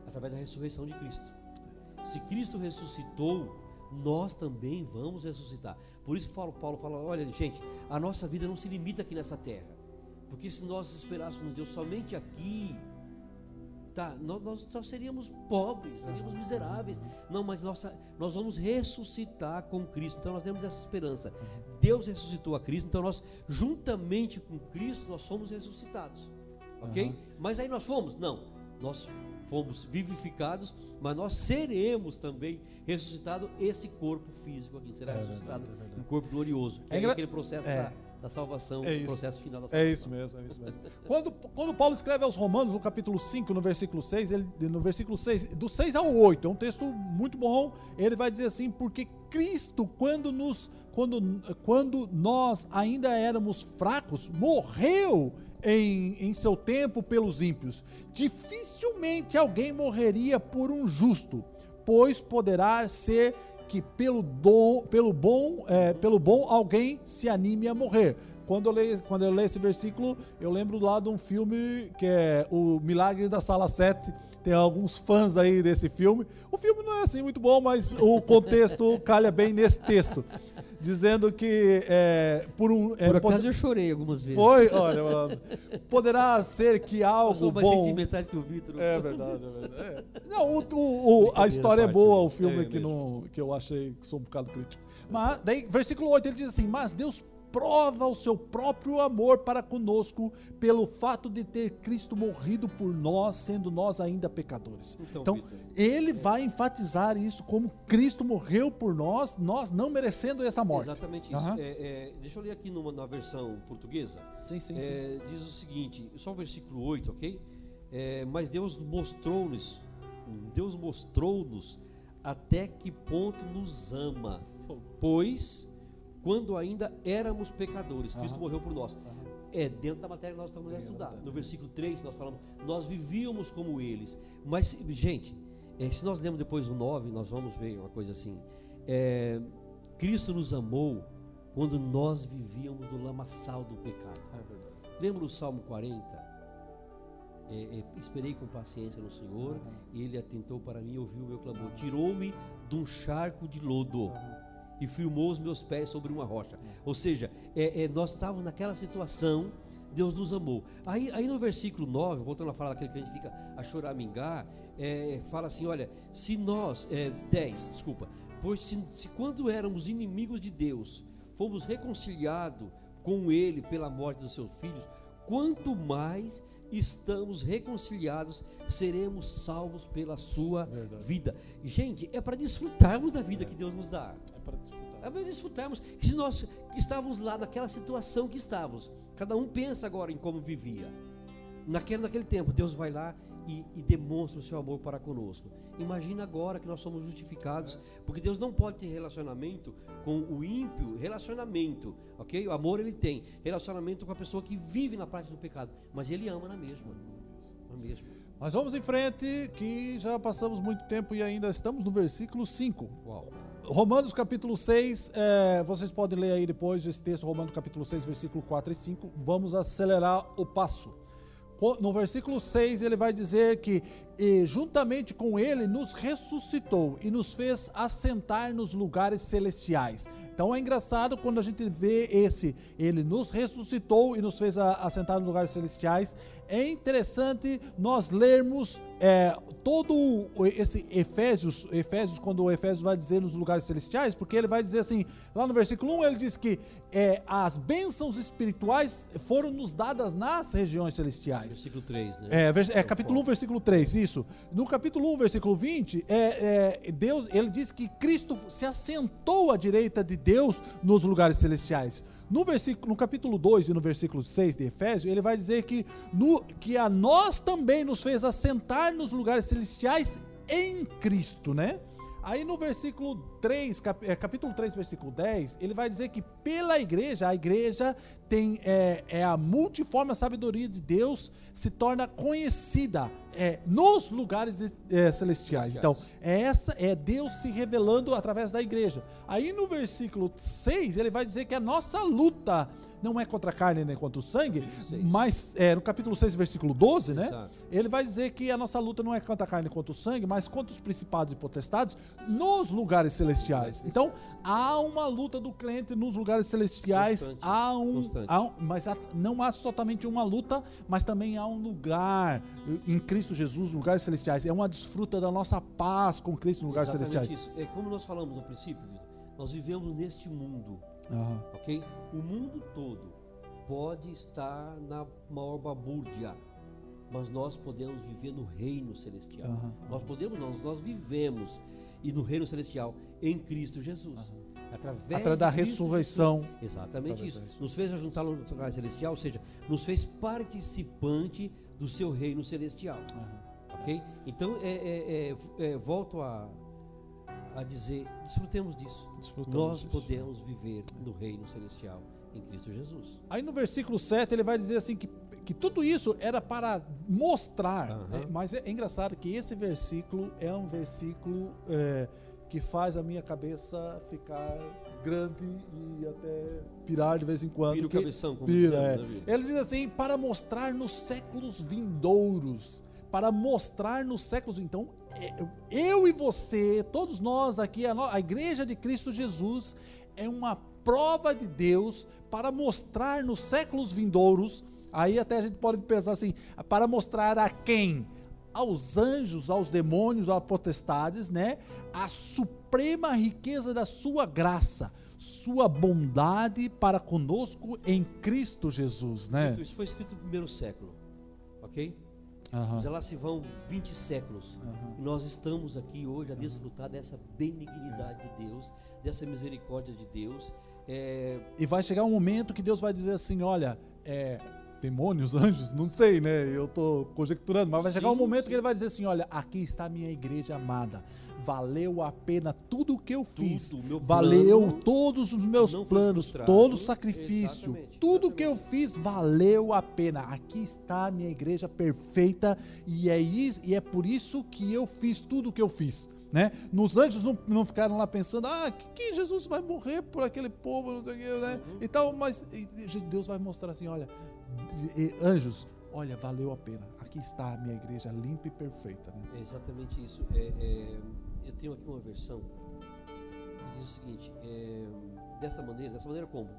Através da ressurreição de Cristo. Se Cristo ressuscitou, nós também vamos ressuscitar. Por isso que Paulo, Paulo fala: olha, gente, a nossa vida não se limita aqui nessa terra. Porque se nós esperássemos Deus somente aqui, tá, nós, nós só seríamos pobres, seríamos miseráveis. Não, mas nossa, nós vamos ressuscitar com Cristo. Então nós temos essa esperança. Deus ressuscitou a Cristo, então nós, juntamente com Cristo, nós somos ressuscitados. Ok? Aham. Mas aí nós fomos? Não. Nós fomos vivificados, mas nós seremos também ressuscitados. Esse corpo físico aqui será É ressuscitado é verdade. um corpo glorioso. Que É é, engra- aquele processo é. da, da salvação, É processo final da salvação. É isso mesmo, é isso mesmo. (laughs) Quando, quando Paulo escreve aos Romanos, no capítulo 5, no versículo 6, ele, no versículo 6, do 6 ao 8, é um texto muito bom. Ele vai dizer assim: porque Cristo, quando nos quando, quando nós ainda éramos fracos, morreu em, em seu tempo pelos ímpios. Dificilmente alguém morreria por um justo, pois poderá ser que pelo, dom, pelo, bom, é, pelo bom alguém se anime a morrer. Quando eu, leio, quando eu leio esse versículo, eu lembro lá de um filme que é O Milagre da Sala 7. Tem alguns fãs aí desse filme. O filme não é assim muito bom, mas o contexto calha bem nesse texto. Dizendo que é, por um. é, Por pode- acaso eu chorei algumas vezes. foi, olha, mano, poderá ser que Eu algo sou mais bom. sentimentais que o Vitor. É verdade, é verdade. É. Não, o, o- o- a história é boa, o filme É que, não, que eu achei que sou um bocado crítico. Mas, daí, versículo 8, ele diz assim: Mas Deus prova o seu próprio amor para conosco pelo fato de ter Cristo morrido por nós, sendo nós ainda pecadores. Então, Então, ele vai enfatizar isso como Cristo morreu por nós, nós não merecendo essa morte. Exatamente isso. Aham. É, é, deixa eu ler aqui numa, na versão portuguesa. Sim, sim, sim. É, diz o seguinte, só o versículo 8, ok? É, mas Deus mostrou-nos, Deus mostrou-nos até que ponto nos ama, pois quando ainda éramos pecadores, Cristo morreu por nós. É dentro da matéria que nós estamos a estudar. No versículo 3 nós falamos, nós vivíamos como eles. Mas, gente, é, se nós lemos depois o 9, nós vamos ver uma coisa assim. É, Cristo nos amou quando nós vivíamos no lamaçal do pecado. É. Lembra o Salmo 40? É, é, esperei com paciência no Senhor e Ele atentou para mim e ouviu o meu clamor. Tirou-me de um charco de lodo e firmou os meus pés sobre uma rocha. Ou seja, é, é, nós estávamos naquela situação, Deus nos amou. Aí, aí no versículo 9, voltando a falar daquele que a gente fica a choramingar, é, fala assim: olha, se nós, é, 10, desculpa, pois se, se quando éramos inimigos de Deus, fomos reconciliados com Ele pela morte dos seus filhos, quanto mais estamos reconciliados, seremos salvos pela sua Verdade. vida. Gente, é para desfrutarmos da vida que Deus nos dá. É para para desfrutarmos que se nós estávamos lá naquela situação que estávamos, cada um pensa agora em como vivia. Naquele, naquele tempo, Deus vai lá e, e demonstra o seu amor para conosco. Imagina agora que nós somos justificados, porque Deus não pode ter relacionamento com o ímpio, relacionamento, ok? O amor ele tem, relacionamento com a pessoa que vive na prática do pecado, mas ele ama na mesma, na mesma. Mas vamos em frente, que já passamos muito tempo e ainda estamos no versículo 5. Uau. Romanos capítulo 6, é, vocês podem ler aí depois esse texto, Romanos capítulo 6, versículo 4 e 5. Vamos acelerar o passo. No versículo 6 ele vai dizer que juntamente com ele nos ressuscitou e nos fez assentar nos lugares celestiais. Então é engraçado quando a gente vê esse, ele nos ressuscitou e nos fez assentar nos lugares celestiais. É interessante nós lermos é, todo esse Efésios, Efésios, quando o Efésios vai dizer nos lugares celestiais, porque ele vai dizer assim, lá no versículo 1 ele diz que é, as bênçãos espirituais foram nos dadas nas regiões celestiais. Versículo 3, né? É, é capítulo 1, versículo 3, isso. No capítulo 1, versículo 20, é, é, Deus, ele diz que Cristo se assentou à direita de Deus nos lugares celestiais. No, versículo, no capítulo 2 e no versículo 6 de Efésios, ele vai dizer que, no, que a nós também nos fez assentar nos lugares celestiais em Cristo, né? Aí no versículo 3, cap, é, capítulo 3, versículo 10, ele vai dizer que pela igreja, a igreja tem é, é a multiforme sabedoria de Deus se torna conhecida é, nos lugares é, celestiais. Então, é essa é Deus se revelando através da igreja. Aí no versículo 6, ele vai dizer que a nossa luta não é contra a carne nem contra o sangue, mas é, no capítulo 6, versículo 12, né? Exato. Ele vai dizer que a nossa luta não é contra a carne contra o sangue, mas contra os principados e potestades nos lugares celestiais. Então, há uma luta do crente nos lugares celestiais, Constante. há um, há um mas há, não há somente uma luta, mas também há um lugar em Cristo Jesus, lugares celestiais. É uma desfruta da nossa paz com Cristo nos lugares celestiais. Isso. É como nós falamos no princípio, nós vivemos neste mundo Uhum. Ok? O mundo todo pode estar na maior babúrdia, mas nós podemos viver no reino celestial. Uhum. Nós podemos, nós, nós vivemos e no reino celestial em Cristo Jesus. Uhum. Através, Através da ressurreição. Exatamente isso. Nos fez ajuntar no lugar celestial, ou seja, nos fez participante do seu reino celestial. Ok? Então, é, é, é, é volto a a dizer: desfrutemos disso. Desfrutamos Nós disso. podemos viver no reino celestial em Cristo Jesus. Aí no versículo 7 ele vai dizer assim que, que tudo isso era para mostrar. Uhum. Né? Mas é, é, engraçado que esse versículo é um versículo é, que faz a minha cabeça ficar grande e até pirar de vez em quando. Pira o cabeção, como pira, é. Ele diz assim, para mostrar nos séculos vindouros para mostrar nos séculos. Então, é, eu e você, todos nós aqui, a igreja de Cristo Jesus, é uma prova de Deus para mostrar nos séculos vindouros. Aí até a gente pode pensar assim, para mostrar a quem? Aos anjos, aos demônios, às potestades, né? A suprema riqueza da sua graça, sua bondade para conosco em Cristo Jesus, né? Isso foi escrito no primeiro século, ok? Uhum. Já lá se vão 20 séculos. Uhum. E nós estamos aqui hoje a desfrutar dessa benignidade de Deus, dessa misericórdia de Deus. É... E vai chegar um momento que Deus vai dizer assim: olha, é, demônios, (laughs) anjos, não sei, né? Eu estou conjecturando, mas vai chegar um momento sim. que ele vai dizer assim: olha, aqui está a minha igreja amada valeu a pena tudo o que eu fiz. Tudo, valeu todos os meus planos, todo o sacrifício, exatamente, tudo que eu fiz valeu a pena. Aqui está a minha igreja perfeita e é isso, e é por isso que eu fiz tudo o que eu fiz. Né? Nos anjos não, não ficaram lá pensando, ah, que, que Jesus vai morrer por aquele povo, não sei o que, né? Uhum. E tal, mas Deus vai mostrar assim, olha, anjos, olha, valeu a pena. Aqui está a minha igreja limpa e perfeita. Né? É exatamente isso. É, é eu tenho aqui uma versão que diz o seguinte: é, desta maneira, dessa maneira como?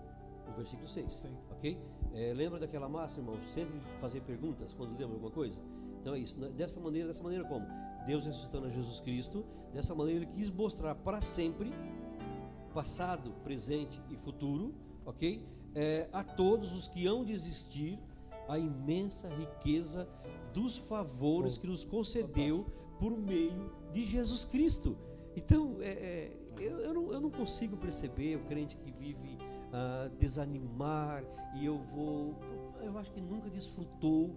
No versículo 6. Sim. Ok? É, lembra daquela máxima, irmão? Sempre fazer perguntas quando lembra alguma coisa? Então é isso. Dessa maneira, dessa maneira como? Deus ressuscitando a Jesus Cristo, dessa maneira ele quis mostrar para sempre, passado, presente e futuro, ok? É, a todos os que hão de existir a imensa riqueza dos favores que nos concedeu por meio de Jesus Cristo. Então, é, é, eu, eu, não, eu, não, consigo perceber o crente que vive ah, desanimar e eu vou. Eu acho que nunca desfrutou,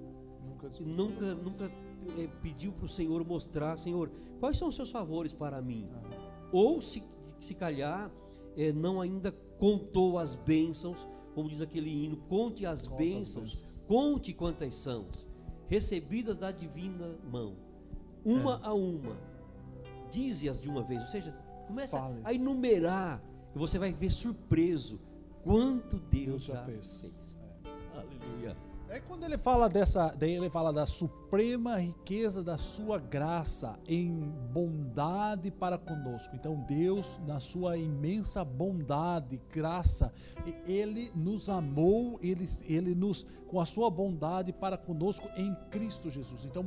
nunca, desfrutou. nunca, nunca é, pediu para o Senhor mostrar: Senhor, quais são os seus favores para mim? Ou, se, se calhar, é, não ainda contou as bênçãos, como diz aquele hino: conte as bênçãos, conte quantas são, recebidas da divina mão, uma é. a uma dize-as de uma vez, ou seja, começa Fale. a enumerar e você vai ver surpreso quanto Deus, Deus já, fez. fez. É. Quando ele fala dessa, daí ele fala da suprema riqueza da sua graça em bondade para conosco. Então Deus, na sua imensa bondade, graça, ele nos amou, ele, ele nos com a sua bondade para conosco em Cristo Jesus. Então,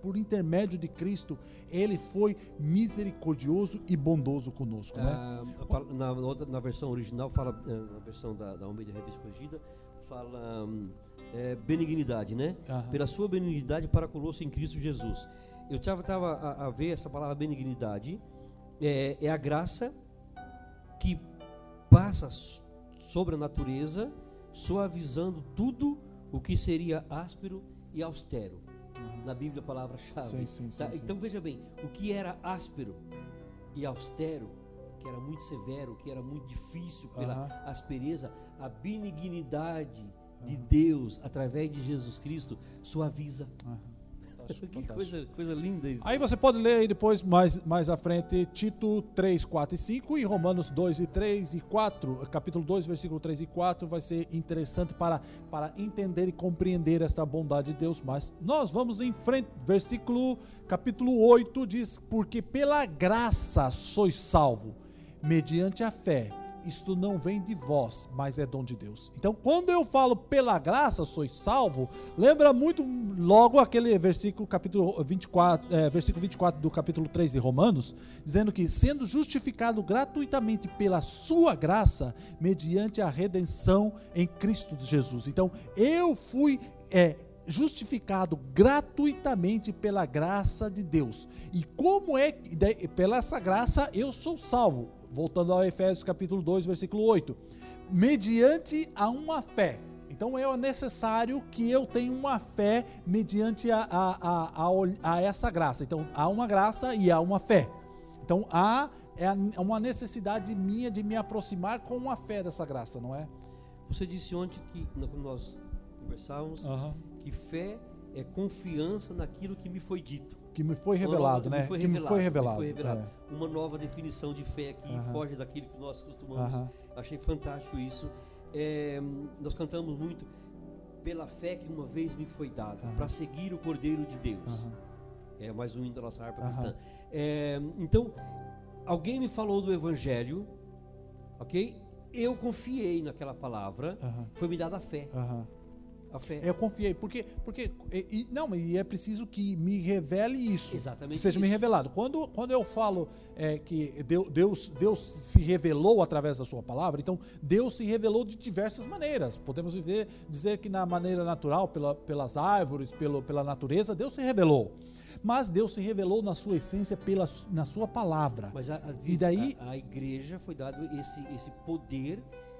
por intermédio de Cristo, ele foi misericordioso e bondoso conosco. Né? É, na, na, versão original fala, é, na versão da, da Almeida Revista Corrigida, fala hum, é, benignidade, né? Uhum. Pela sua benignidade para conosco em Cristo Jesus. Eu estava a, a, ver essa palavra benignidade, é, é a graça que passa sobre a natureza, suavizando tudo o que seria áspero e austero. Uhum. Na Bíblia, a palavra-chave. Tá? Então veja bem, o que era áspero e austero, que era muito severo, que era muito difícil pela uhum. aspereza, a benignidade de Deus, através de Jesus Cristo, suaviza. que coisa, coisa linda isso. Aí você pode ler aí depois, mais, mais à frente, Tito 3, 4 e 5 e Romanos 2 e 3 e 4, capítulo 2, versículo 3 e 4, vai ser interessante para, para entender e compreender esta bondade de Deus. Mas nós vamos em frente, versículo, capítulo 8 diz, porque pela graça sois salvo, mediante a fé isto não vem de vós, mas é dom de Deus. Então, quando eu falo pela graça sois salvo, lembra muito logo aquele versículo capítulo 24, é, versículo 24 do capítulo 3 de Romanos, dizendo que sendo justificado gratuitamente pela sua graça, mediante a redenção em Cristo Jesus. Então, eu fui é, justificado gratuitamente pela graça de Deus. E como é que, pela essa graça, eu sou salvo? Voltando ao Efésios capítulo 2, versículo 8, mediante a uma fé. Então é necessário que eu tenha uma fé mediante a, a, a, a, essa graça. Então há uma graça e há uma fé. Então há é uma necessidade minha de me aproximar com uma fé dessa graça, não é? Você disse ontem que quando nós conversávamos uhum. que fé é confiança naquilo que me foi dito que me foi revelado, né? Foi que revelado, me foi revelado. Me foi revelado. É. Uma nova definição de fé que foge daquilo que nós costumamos. Achei fantástico isso. É, nós cantamos muito pela fé que uma vez me foi dada, para seguir o Cordeiro de Deus. É mais um hino da nossa harpa cristã. É, então, alguém me falou do Evangelho, ok? Eu confiei naquela palavra, foi me dada a fé. A fé. Eu confiei. Porque, porque e, não, e é preciso que me revele isso. Exatamente. Que seja isso. me revelado. Quando, quando eu falo é, que Deus, Deus se revelou através da sua palavra, então Deus se revelou de diversas maneiras. Podemos viver, dizer que na maneira natural, pela, pelas árvores, pelo, pela natureza, Deus se revelou mas Deus se revelou na sua essência pela, na sua palavra. Mas a, a, e daí a, a igreja foi dado esse, esse poder de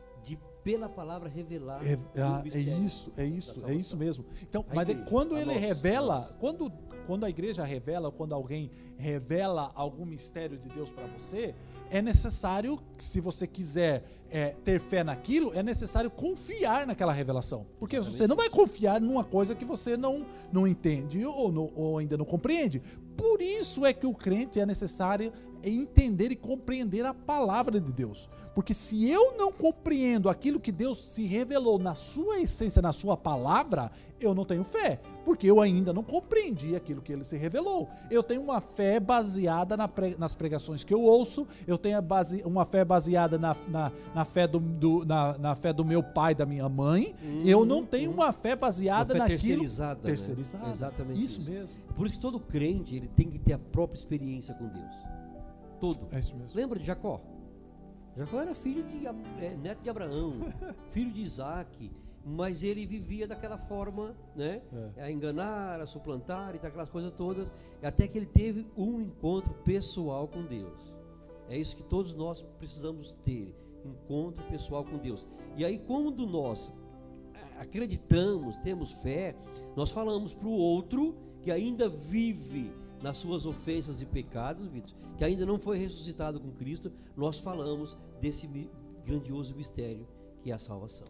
pela palavra revelar é, ah, é isso é isso é isso mesmo. Então a mas igreja, quando ele revela quando quando a igreja revela quando alguém revela algum mistério de Deus para você é necessário se você quiser é, ter fé naquilo é necessário confiar naquela revelação. Porque Exatamente. você não vai confiar numa coisa que você não não entende ou, não, ou ainda não compreende. Por isso é que o crente é necessário entender e compreender a palavra de Deus. Porque se eu não compreendo aquilo que Deus se revelou na sua essência, na sua palavra, eu não tenho fé. Porque eu ainda não compreendi aquilo que ele se revelou. Eu tenho uma fé baseada na pre, nas pregações que eu ouço, eu tenho base, uma fé baseada na, na, na fé do, do na, na, fé do meu pai, da minha mãe. Hum, eu não tenho hum. uma fé baseada na terceirizada. Terceirizada. Né? Exatamente. Isso, isso mesmo. Por isso que todo crente ele tem que ter a própria experiência com Deus. Todo. É isso mesmo. Lembra de Jacó? Jacó era filho de é, neto de Abraão, (laughs) filho de Isaac, mas ele vivia daquela forma, né? É. A enganar, a suplantar e aquelas coisas todas, até que ele teve um encontro pessoal com Deus. É isso que todos nós precisamos ter, encontro pessoal com Deus. E aí quando nós acreditamos, temos fé, nós falamos para o outro que ainda vive nas suas ofensas e pecados, Vitor, que ainda não foi ressuscitado com Cristo, nós falamos desse grandioso mistério que é a salvação.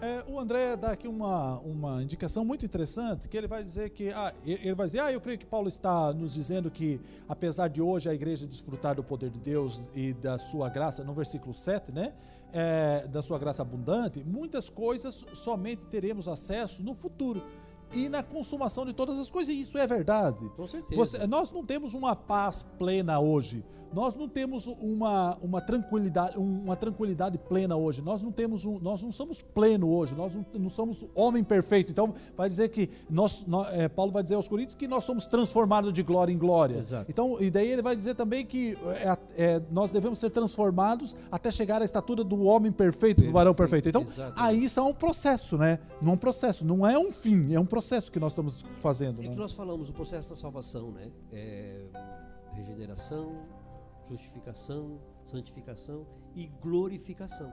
É, o André dá aqui uma, uma indicação muito interessante, que ele vai dizer que, ah, ele vai dizer, ah, eu creio que Paulo está nos dizendo que, apesar de hoje a igreja desfrutar do poder de Deus e da sua graça, no versículo 7, né, é, da sua graça abundante, muitas coisas somente teremos acesso no futuro e na consumação de todas as coisas. E isso é verdade. Com certeza. Você, nós não temos uma paz plena hoje. Nós não temos uma, uma, tranquilidade, uma tranquilidade plena hoje. Nós não temos um, nós não somos pleno hoje. Nós não, não somos homem perfeito. Então vai dizer que nós, nós é, Paulo vai dizer aos Coríntios que nós somos transformados de glória em glória. Exato. Então e daí ele vai dizer também que é, é, nós devemos ser transformados até chegar à estatura do homem perfeito, perfeito do varão perfeito. Então Exatamente. aí isso é um processo, né? Não é um processo, não é um fim, é um processo que nós estamos fazendo. É né? que nós falamos o processo da salvação, né? É regeneração justificação, santificação e glorificação.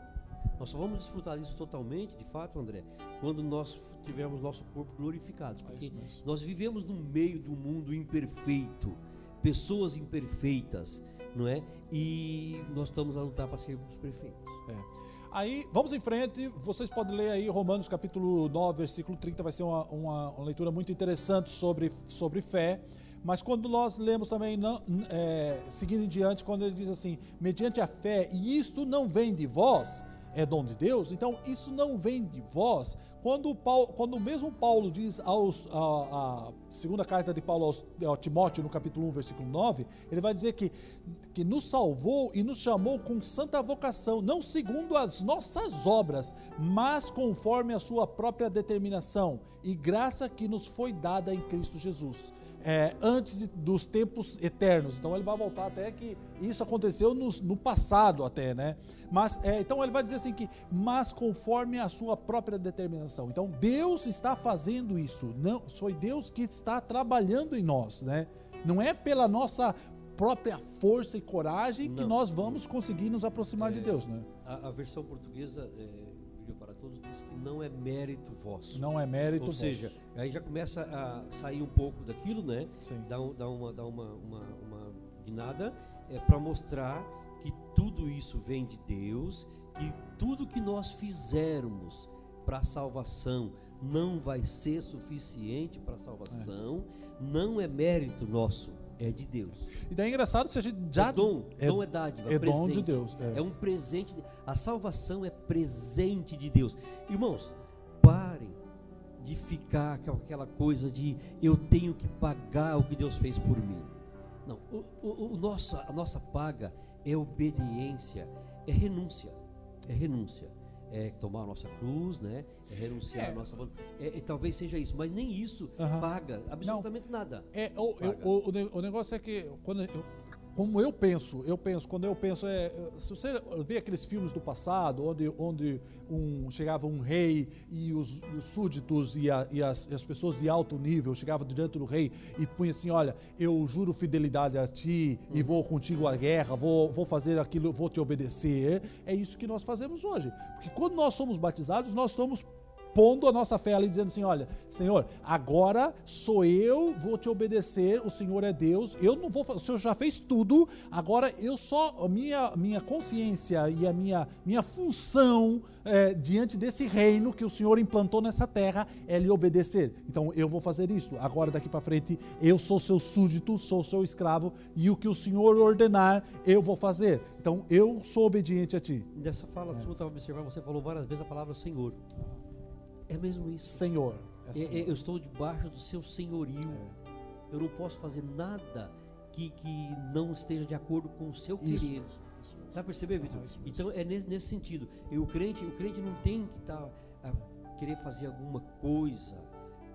Nós só vamos desfrutar disso totalmente, de fato, André, quando nós tivermos nosso corpo glorificado, porque é nós vivemos no meio do mundo imperfeito, pessoas imperfeitas, não é? E nós estamos a lutar para sermos perfeitos. É. Aí, vamos em frente, vocês podem ler aí Romanos capítulo 9, versículo 30, vai ser uma, uma, uma leitura muito interessante sobre, sobre fé. Mas quando nós lemos também, não, é, seguindo em diante, quando ele diz assim, mediante a fé, e isto não vem de vós, é dom de Deus, então isso não vem de vós. Quando, Paulo, quando mesmo Paulo diz aos, a, a, segunda carta de Paulo aos, ao Timóteo, no capítulo 1, versículo 9, ele vai dizer que, que nos salvou e nos chamou com santa vocação, não segundo as nossas obras, mas conforme a sua própria determinação e graça que nos foi dada em Cristo Jesus é, antes de, dos tempos eternos. Então ele vai voltar até que isso aconteceu no, no passado até, né? Mas é, então ele vai dizer assim que, mas conforme a sua própria determinação. Então Deus está fazendo isso. Não, foi Deus que está trabalhando em nós, né? Não é pela nossa própria força e coragem Não. que nós vamos conseguir nos aproximar é, de Deus, né? A, a versão portuguesa é diz que não é mérito vosso. Não é mérito Ou seja, vosso. aí já começa a sair um pouco daquilo, né? Sim. Dá, um, dá uma, dá uma, uma, uma guinada é para mostrar que tudo isso vem de Deus, que tudo que nós fizermmos para a salvação não vai ser suficiente para a salvação, é. não é mérito nosso é de Deus. E daí é engraçado se a gente já. É dom, é, dom é dádiva, é presente. dom de Deus. É. é um presente. De, a salvação é presente de Deus. Irmãos, parem de ficar com aquela coisa de eu tenho que pagar o que Deus fez por mim. Não, o, o, o nossa, a nossa paga é obediência, é renúncia. É renúncia é tomar a nossa cruz, né? É renunciar é. a nossa é, é, talvez seja isso, mas nem isso paga absolutamente Não. nada. É, o, o, o, o, negócio é que quando eu, como eu penso, eu penso, quando eu penso, é, se você vê aqueles filmes do passado, onde, onde um, chegava um rei e os, os súditos e, a, e, as, as, pessoas de alto nível chegavam diante do rei e punha assim, olha, eu juro fidelidade a ti e vou contigo à guerra, vou, vou fazer aquilo, vou te obedecer. É isso que nós fazemos hoje. Porque quando nós somos batizados, nós somos pondo a nossa fé ali, dizendo assim: olha, Senhor, agora sou eu, vou te obedecer, o Senhor é Deus, eu não vou, o Senhor já fez tudo, agora eu só, minha, minha consciência e a minha, minha função é, diante desse reino que o Senhor implantou nessa terra é lhe obedecer. Então eu vou fazer isso. Agora daqui para frente eu sou seu súdito, sou seu escravo e o que o Senhor ordenar eu vou fazer. Então eu sou obediente a ti. Nessa fala é. sua, estava observando, você falou várias vezes a palavra Senhor. É mesmo isso. Senhor. É, é senhor. eu estou debaixo do seu senhorio. É. Eu não posso fazer nada que, que não esteja de acordo com o seu isso. querer. Tá percebendo, Vitor? Ah, então é nesse, nesse, sentido. E o crente, o crente não tem que estar tá, a querer fazer alguma coisa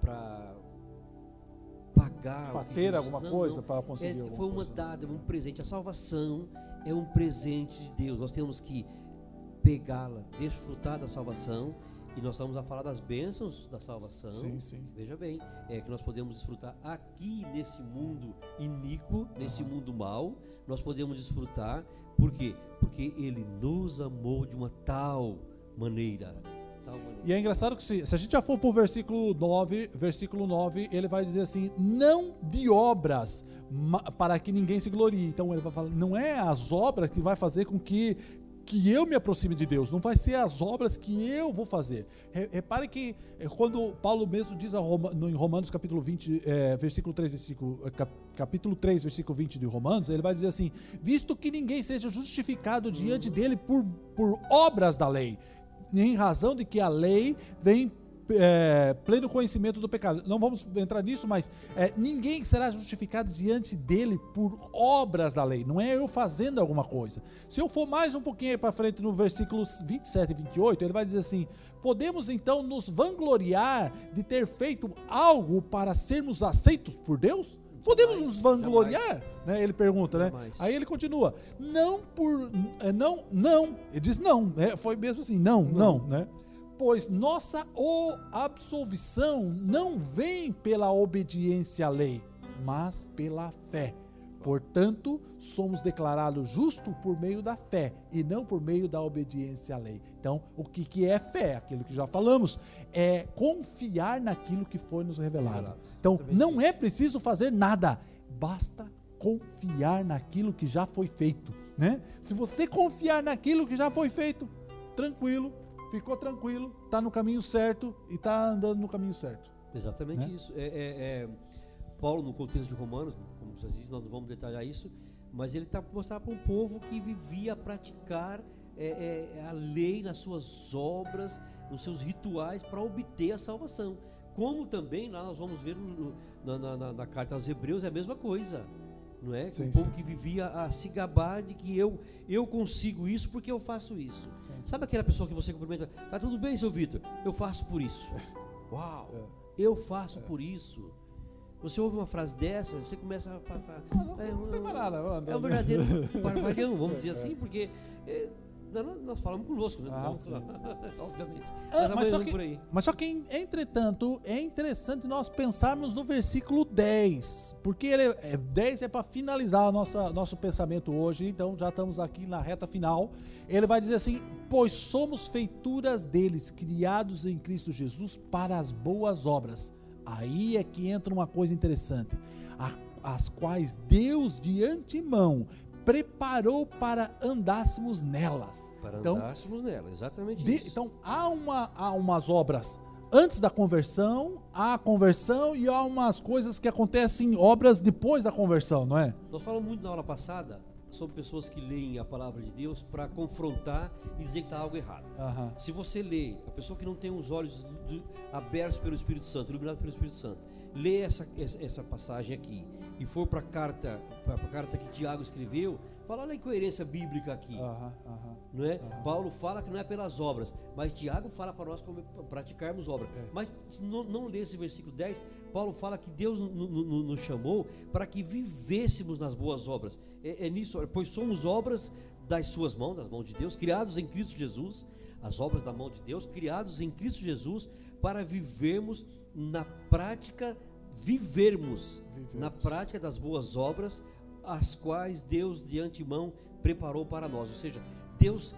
para pagar, para ter alguma não, coisa para conseguir. É, foi uma dádiva, um presente. A salvação é um presente de Deus. Nós temos que pegá-la, desfrutar da salvação e nós estamos a falar das bênçãos da salvação. Sim, sim. Veja bem, é que nós podemos desfrutar aqui nesse mundo iníquo, nesse uhum. mundo mal, nós podemos desfrutar, por quê? Porque ele nos amou de uma tal maneira. Tal maneira. E é engraçado que se, se a gente já for para o versículo 9, versículo 9, ele vai dizer assim: não de obras, para que ninguém se glorie. Então ele vai falar, não é as obras que vai fazer com que que eu me aproxime de Deus, não vai ser as obras que eu vou fazer. Repare que eh, quando Paulo mesmo diz em Romanos capítulo 20, é, versículo 3, versículo, eh, capítulo 3, versículo 20 de Romanos, ele vai dizer assim: visto que ninguém seja justificado diante dele por, por obras da lei, em razão de que a lei vem é, pleno conhecimento do pecado. Não vamos entrar nisso, mas é, ninguém será justificado diante dele por obras da lei. Não é eu fazendo alguma coisa. Se eu for mais um pouquinho para frente no versículos 27 e 28, ele vai dizer assim: Podemos então nos vangloriar de ter feito algo para sermos aceitos por Deus? Podemos nos vangloriar? Né? Ele pergunta, né? Aí ele continua: não por. É, não, não. Ele diz não, né? Foi mesmo assim, não, não, não né? Pois nossa absolvição não vem pela obediência à lei, mas pela fé. Portanto, somos declarados justos por meio da fé e não por meio da obediência à lei. Então, o que, que é fé? Aquilo que já falamos, é confiar naquilo que foi nos revelado. Então, não é preciso fazer nada, basta confiar naquilo que já foi feito. Né? Se você confiar naquilo que já foi feito, tranquilo, ficou tranquilo, está no caminho certo e está andando no caminho certo. Exatamente né? isso. É, é, é, Paulo, no contexto de Romanos, como vocês dizem, nós não vamos detalhar isso, mas ele está mostrando para um povo que vivia a praticar é, é, a lei nas suas obras, nos seus rituais para obter a salvação. Como também lá nós vamos ver no, na, na, na, carta aos Hebreus é a mesma coisa não é? Sim, um povo sim, que sim. vivia a se gabar de que eu eu consigo isso porque eu faço isso. Sabe aquela pessoa que você cumprimenta? Tá tudo bem, seu Vitor? Eu faço por isso. (laughs) Uau! É. Eu faço é. por isso. Você ouve uma frase dessa, você começa a passar. Não, não, é, não, não tem nada. É um verdadeiro (laughs) barvalhão, vamos dizer assim, porque é, nós falamos conosco, né? Ah, sim, sim. (laughs) Obviamente. Ah, mas, só que, mas só que, entretanto, é interessante nós pensarmos no versículo 10, porque ele é, 10 é para finalizar a nossa, nosso pensamento hoje, então já estamos aqui na reta final. Ele vai dizer assim: Pois somos feituras deles, criados em Cristo Jesus para as boas obras. Aí é que entra uma coisa interessante, as quais Deus de antemão preparou para andássemos nelas. Para então, andássemos nelas, exatamente de, isso. Então há, uma, há umas obras antes da conversão, há a conversão e há umas coisas que acontecem, obras depois da conversão, não é? Nós falamos muito na aula passada sobre pessoas que leem a palavra de Deus para confrontar e dizer que está algo errado. Uhum. Se você lê, a pessoa que não tem os olhos do, do, abertos pelo Espírito Santo, iluminado pelo Espírito Santo, lê essa, essa passagem aqui e for para a carta, para a carta que Tiago escreveu, fala olha a incoerência bíblica aqui. não é? Paulo fala que não é pelas obras, mas Tiago fala para nós como praticarmos obras. É. Mas não, não lê esse versículo 10, Paulo fala que Deus nos chamou para que vivêssemos nas boas obras. É, é nisso, pois somos obras das suas mãos, das mãos de Deus, criados em Cristo Jesus, as obras da mão de Deus, criados em Cristo Jesus para vivermos na prática vivermos, vivermos, na prática das boas obras, as quais Deus de antemão preparou para nós. Ou seja, Deus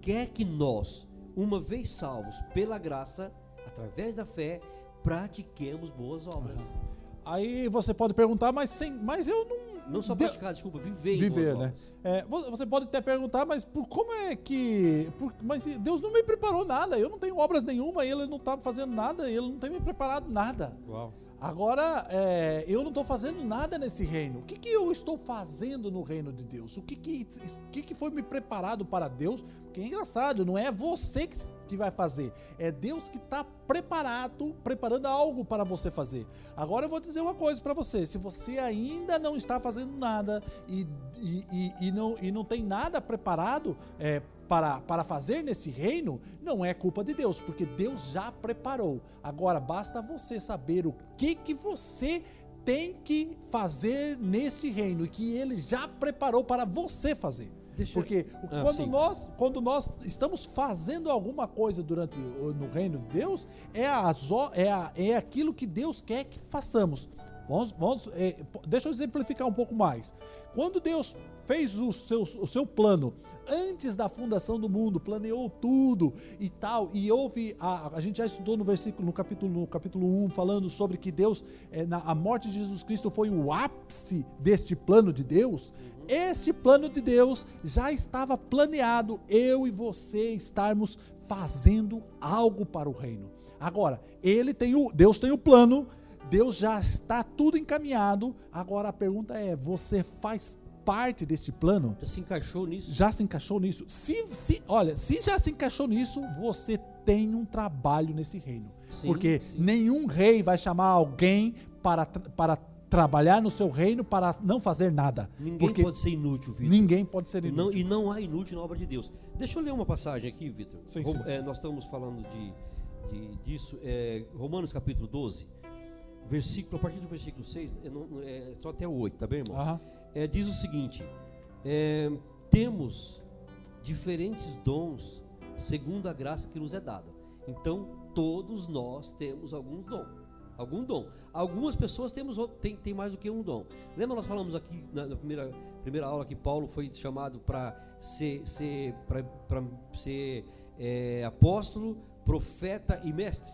quer que nós, uma vez salvos pela graça, através da fé, pratiquemos boas obras. Uhum. Aí você pode perguntar, mas, sem, mas eu não. Não só praticar, de... desculpa, viver, viver né? É, você pode até perguntar, mas por como é que. Por, mas Deus não me preparou nada, eu não tenho obras nenhuma, ele não está fazendo nada, ele não tem me preparado nada. Uau. Agora, é, eu não estou fazendo nada nesse reino. O que, que eu estou fazendo no reino de Deus? O que, que, que, que foi me preparado para Deus? Porque é engraçado, não é você que, que vai fazer, é Deus que está preparado, preparando algo para você fazer. Agora eu vou dizer uma coisa para você: se você ainda não está fazendo nada e, e, e, e não, e não tem nada preparado, é, para, para fazer nesse reino, não é culpa de Deus, porque Deus já preparou. Agora basta você saber o que que você tem que fazer neste reino e que ele já preparou para você fazer. Deixa Porque ah, quando, nós, quando nós estamos fazendo alguma coisa durante no reino de Deus, é, a, é, a, é aquilo que Deus quer que façamos. Vamos, vamos, é, deixa eu exemplificar um pouco mais. Quando Deus fez o seu, o seu plano antes da fundação do mundo, planeou tudo e tal, e houve, a, a gente já estudou no versículo, no capítulo, no capítulo 1, falando sobre que Deus, é, na, a morte de Jesus Cristo foi o ápice deste plano de Deus, este plano de Deus já estava planeado, eu e você estarmos fazendo algo para o reino. Agora, ele tem o Deus tem o plano, Deus já está tudo encaminhado. Agora a pergunta é: você faz parte deste plano? Já se encaixou nisso? Já se encaixou nisso? Se, se, olha, se já se encaixou nisso, você tem um trabalho nesse reino. Sim, Porque sim. nenhum rei vai chamar alguém para, para trabalhar no seu reino para não fazer nada. Ninguém pode ser inútil, Vitor. ninguém pode ser inútil. não, e não há inútil na obra de Deus. Deixa eu ler uma passagem aqui, Vitor. É, nós estamos falando de, de- disso. é, Romanos capítulo 12, versículo, a partir do versículo 6, é, só até o 8, tá bem, irmão? Aham. É, diz o seguinte: é, temos diferentes dons segundo a graça que nos é dada. Então, todos nós temos alguns dom. Algum dom. Algumas pessoas temos outro- tem, tem mais do que um dom. Lembra nós falamos aqui na, na primeira, primeira aula que Paulo foi chamado para ser, ser, pra, pra ser é, apóstolo, profeta e mestre?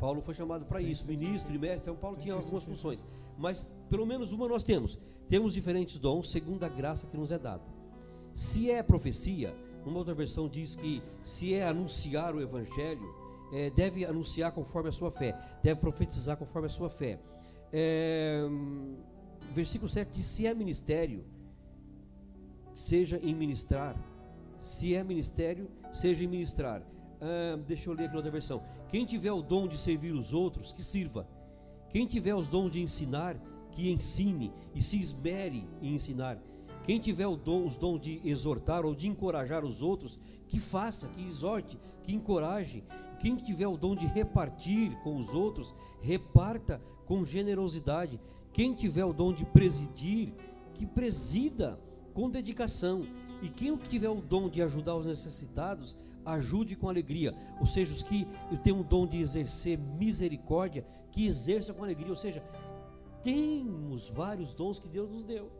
Paulo foi chamado para Sim, isso, sim, sim, ministro e mestre. Então Paulo Sim, tinha sim, algumas sim, sim, funções. Mas pelo menos uma nós temos. Temos diferentes dons segundo a graça que nos é dada. Se é profecia, uma outra versão diz que se é anunciar o evangelho, eh, deve anunciar conforme a sua fé, deve profetizar conforme a sua fé. É, versículo 7 diz: se é ministério, seja em ministrar. Se é ministério, seja em ministrar. Ah, deixa eu ler aqui outra versão. Quem tiver o dom de servir os outros, que sirva. Quem tiver os dons de ensinar, que ensine e se esmere em ensinar. Quem tiver o dom- os dons de exortar ou de encorajar os outros, que faça, que exorte, que encoraje. Quem tiver o dom de repartir com os outros, reparta com generosidade. Quem tiver o dom de presidir, que presida com dedicação. E quem tiver o dom de ajudar os necessitados, ajude com alegria. Ou seja, os que têm o dom de exercer misericórdia, que exerça com alegria. Ou seja, temos vários dons que Deus nos deu.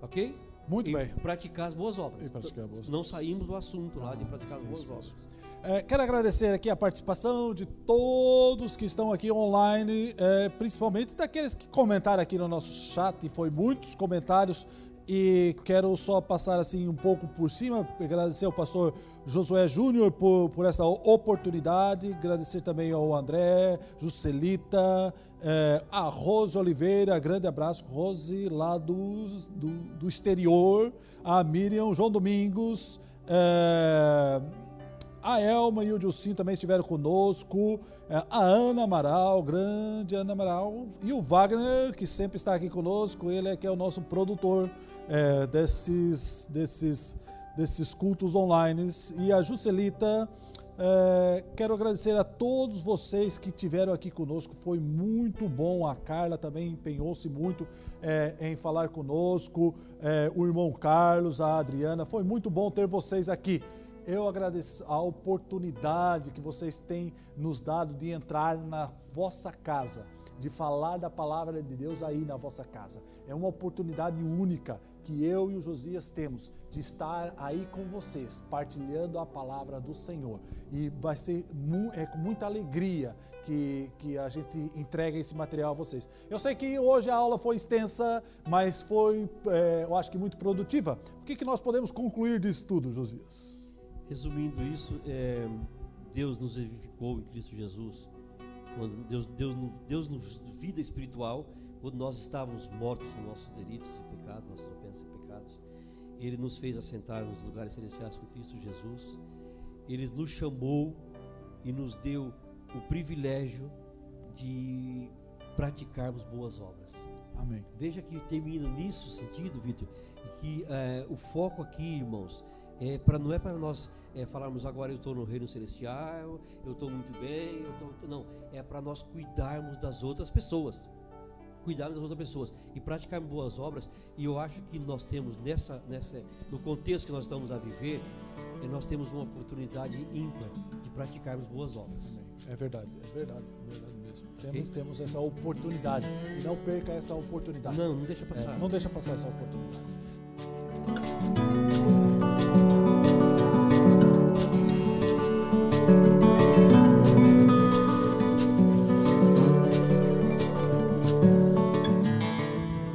Ok? Muito E bem. praticar as boas obras. E praticar boas Não saímos do assunto lá de praticar as isso, boas isso, obras. É, quero agradecer aqui a participação de todos que estão aqui online, é, principalmente daqueles que comentaram aqui no nosso chat, e foi muitos comentários. E quero só passar assim um pouco por cima, agradecer ao pastor Josué Júnior por, por essa oportunidade, agradecer também ao André, Juscelita, é, a Rose Oliveira, grande abraço, Rose, lá do, do, do exterior, a Miriam, João Domingos, é, a Elma e o Dilcinho também estiveram conosco. É, A Ana Amaral, grande Ana Amaral. E o Wagner, que sempre está aqui conosco. Ele é que é o nosso produtor é, desses, desses, desses cultos online. E a Juscelita. é, quero agradecer a todos vocês que estiveram aqui conosco. Foi muito bom. A Carla também empenhou-se muito é, em falar conosco. É, o irmão Carlos, a Adriana. Foi muito bom ter vocês aqui. Eu agradeço a oportunidade que vocês têm nos dado de entrar na vossa casa, de falar da palavra de Deus aí na vossa casa. É uma oportunidade única que eu e o Josias temos de estar aí com vocês, partilhando a palavra do Senhor. E vai ser mu- é com muita alegria que, que a gente entrega esse material a vocês. Eu sei que hoje a aula foi extensa, mas foi, é, eu acho que muito produtiva. O que, que nós podemos concluir disso tudo, Josias? Resumindo isso, é, Deus nos vivificou em Cristo Jesus. Quando Deus, Deus, Deus nos vida espiritual, quando nós estávamos mortos nos nossos delitos e pecados, Ele nos fez assentar nos lugares celestiais com Cristo Jesus. Ele nos chamou e nos deu o privilégio de praticarmos boas obras. Amém. Veja que termina nisso sentido, Vitor, que eh, o foco aqui, irmãos, é para não é para nós eh, falarmos agora eu estou no reino celestial, eu estou muito bem, eu tô, não, é para nós cuidarmos das outras pessoas, cuidarmos das outras pessoas e praticarmos boas obras. E eu acho que nós temos nessa, nessa, no contexto que nós estamos a viver, eh, nós temos uma oportunidade ímpar de praticarmos boas obras. É verdade, é verdade, é verdade mesmo. Temos, temos essa oportunidade. E não perca essa oportunidade. Não, não deixa É, passar. não deixa passar essa oportunidade.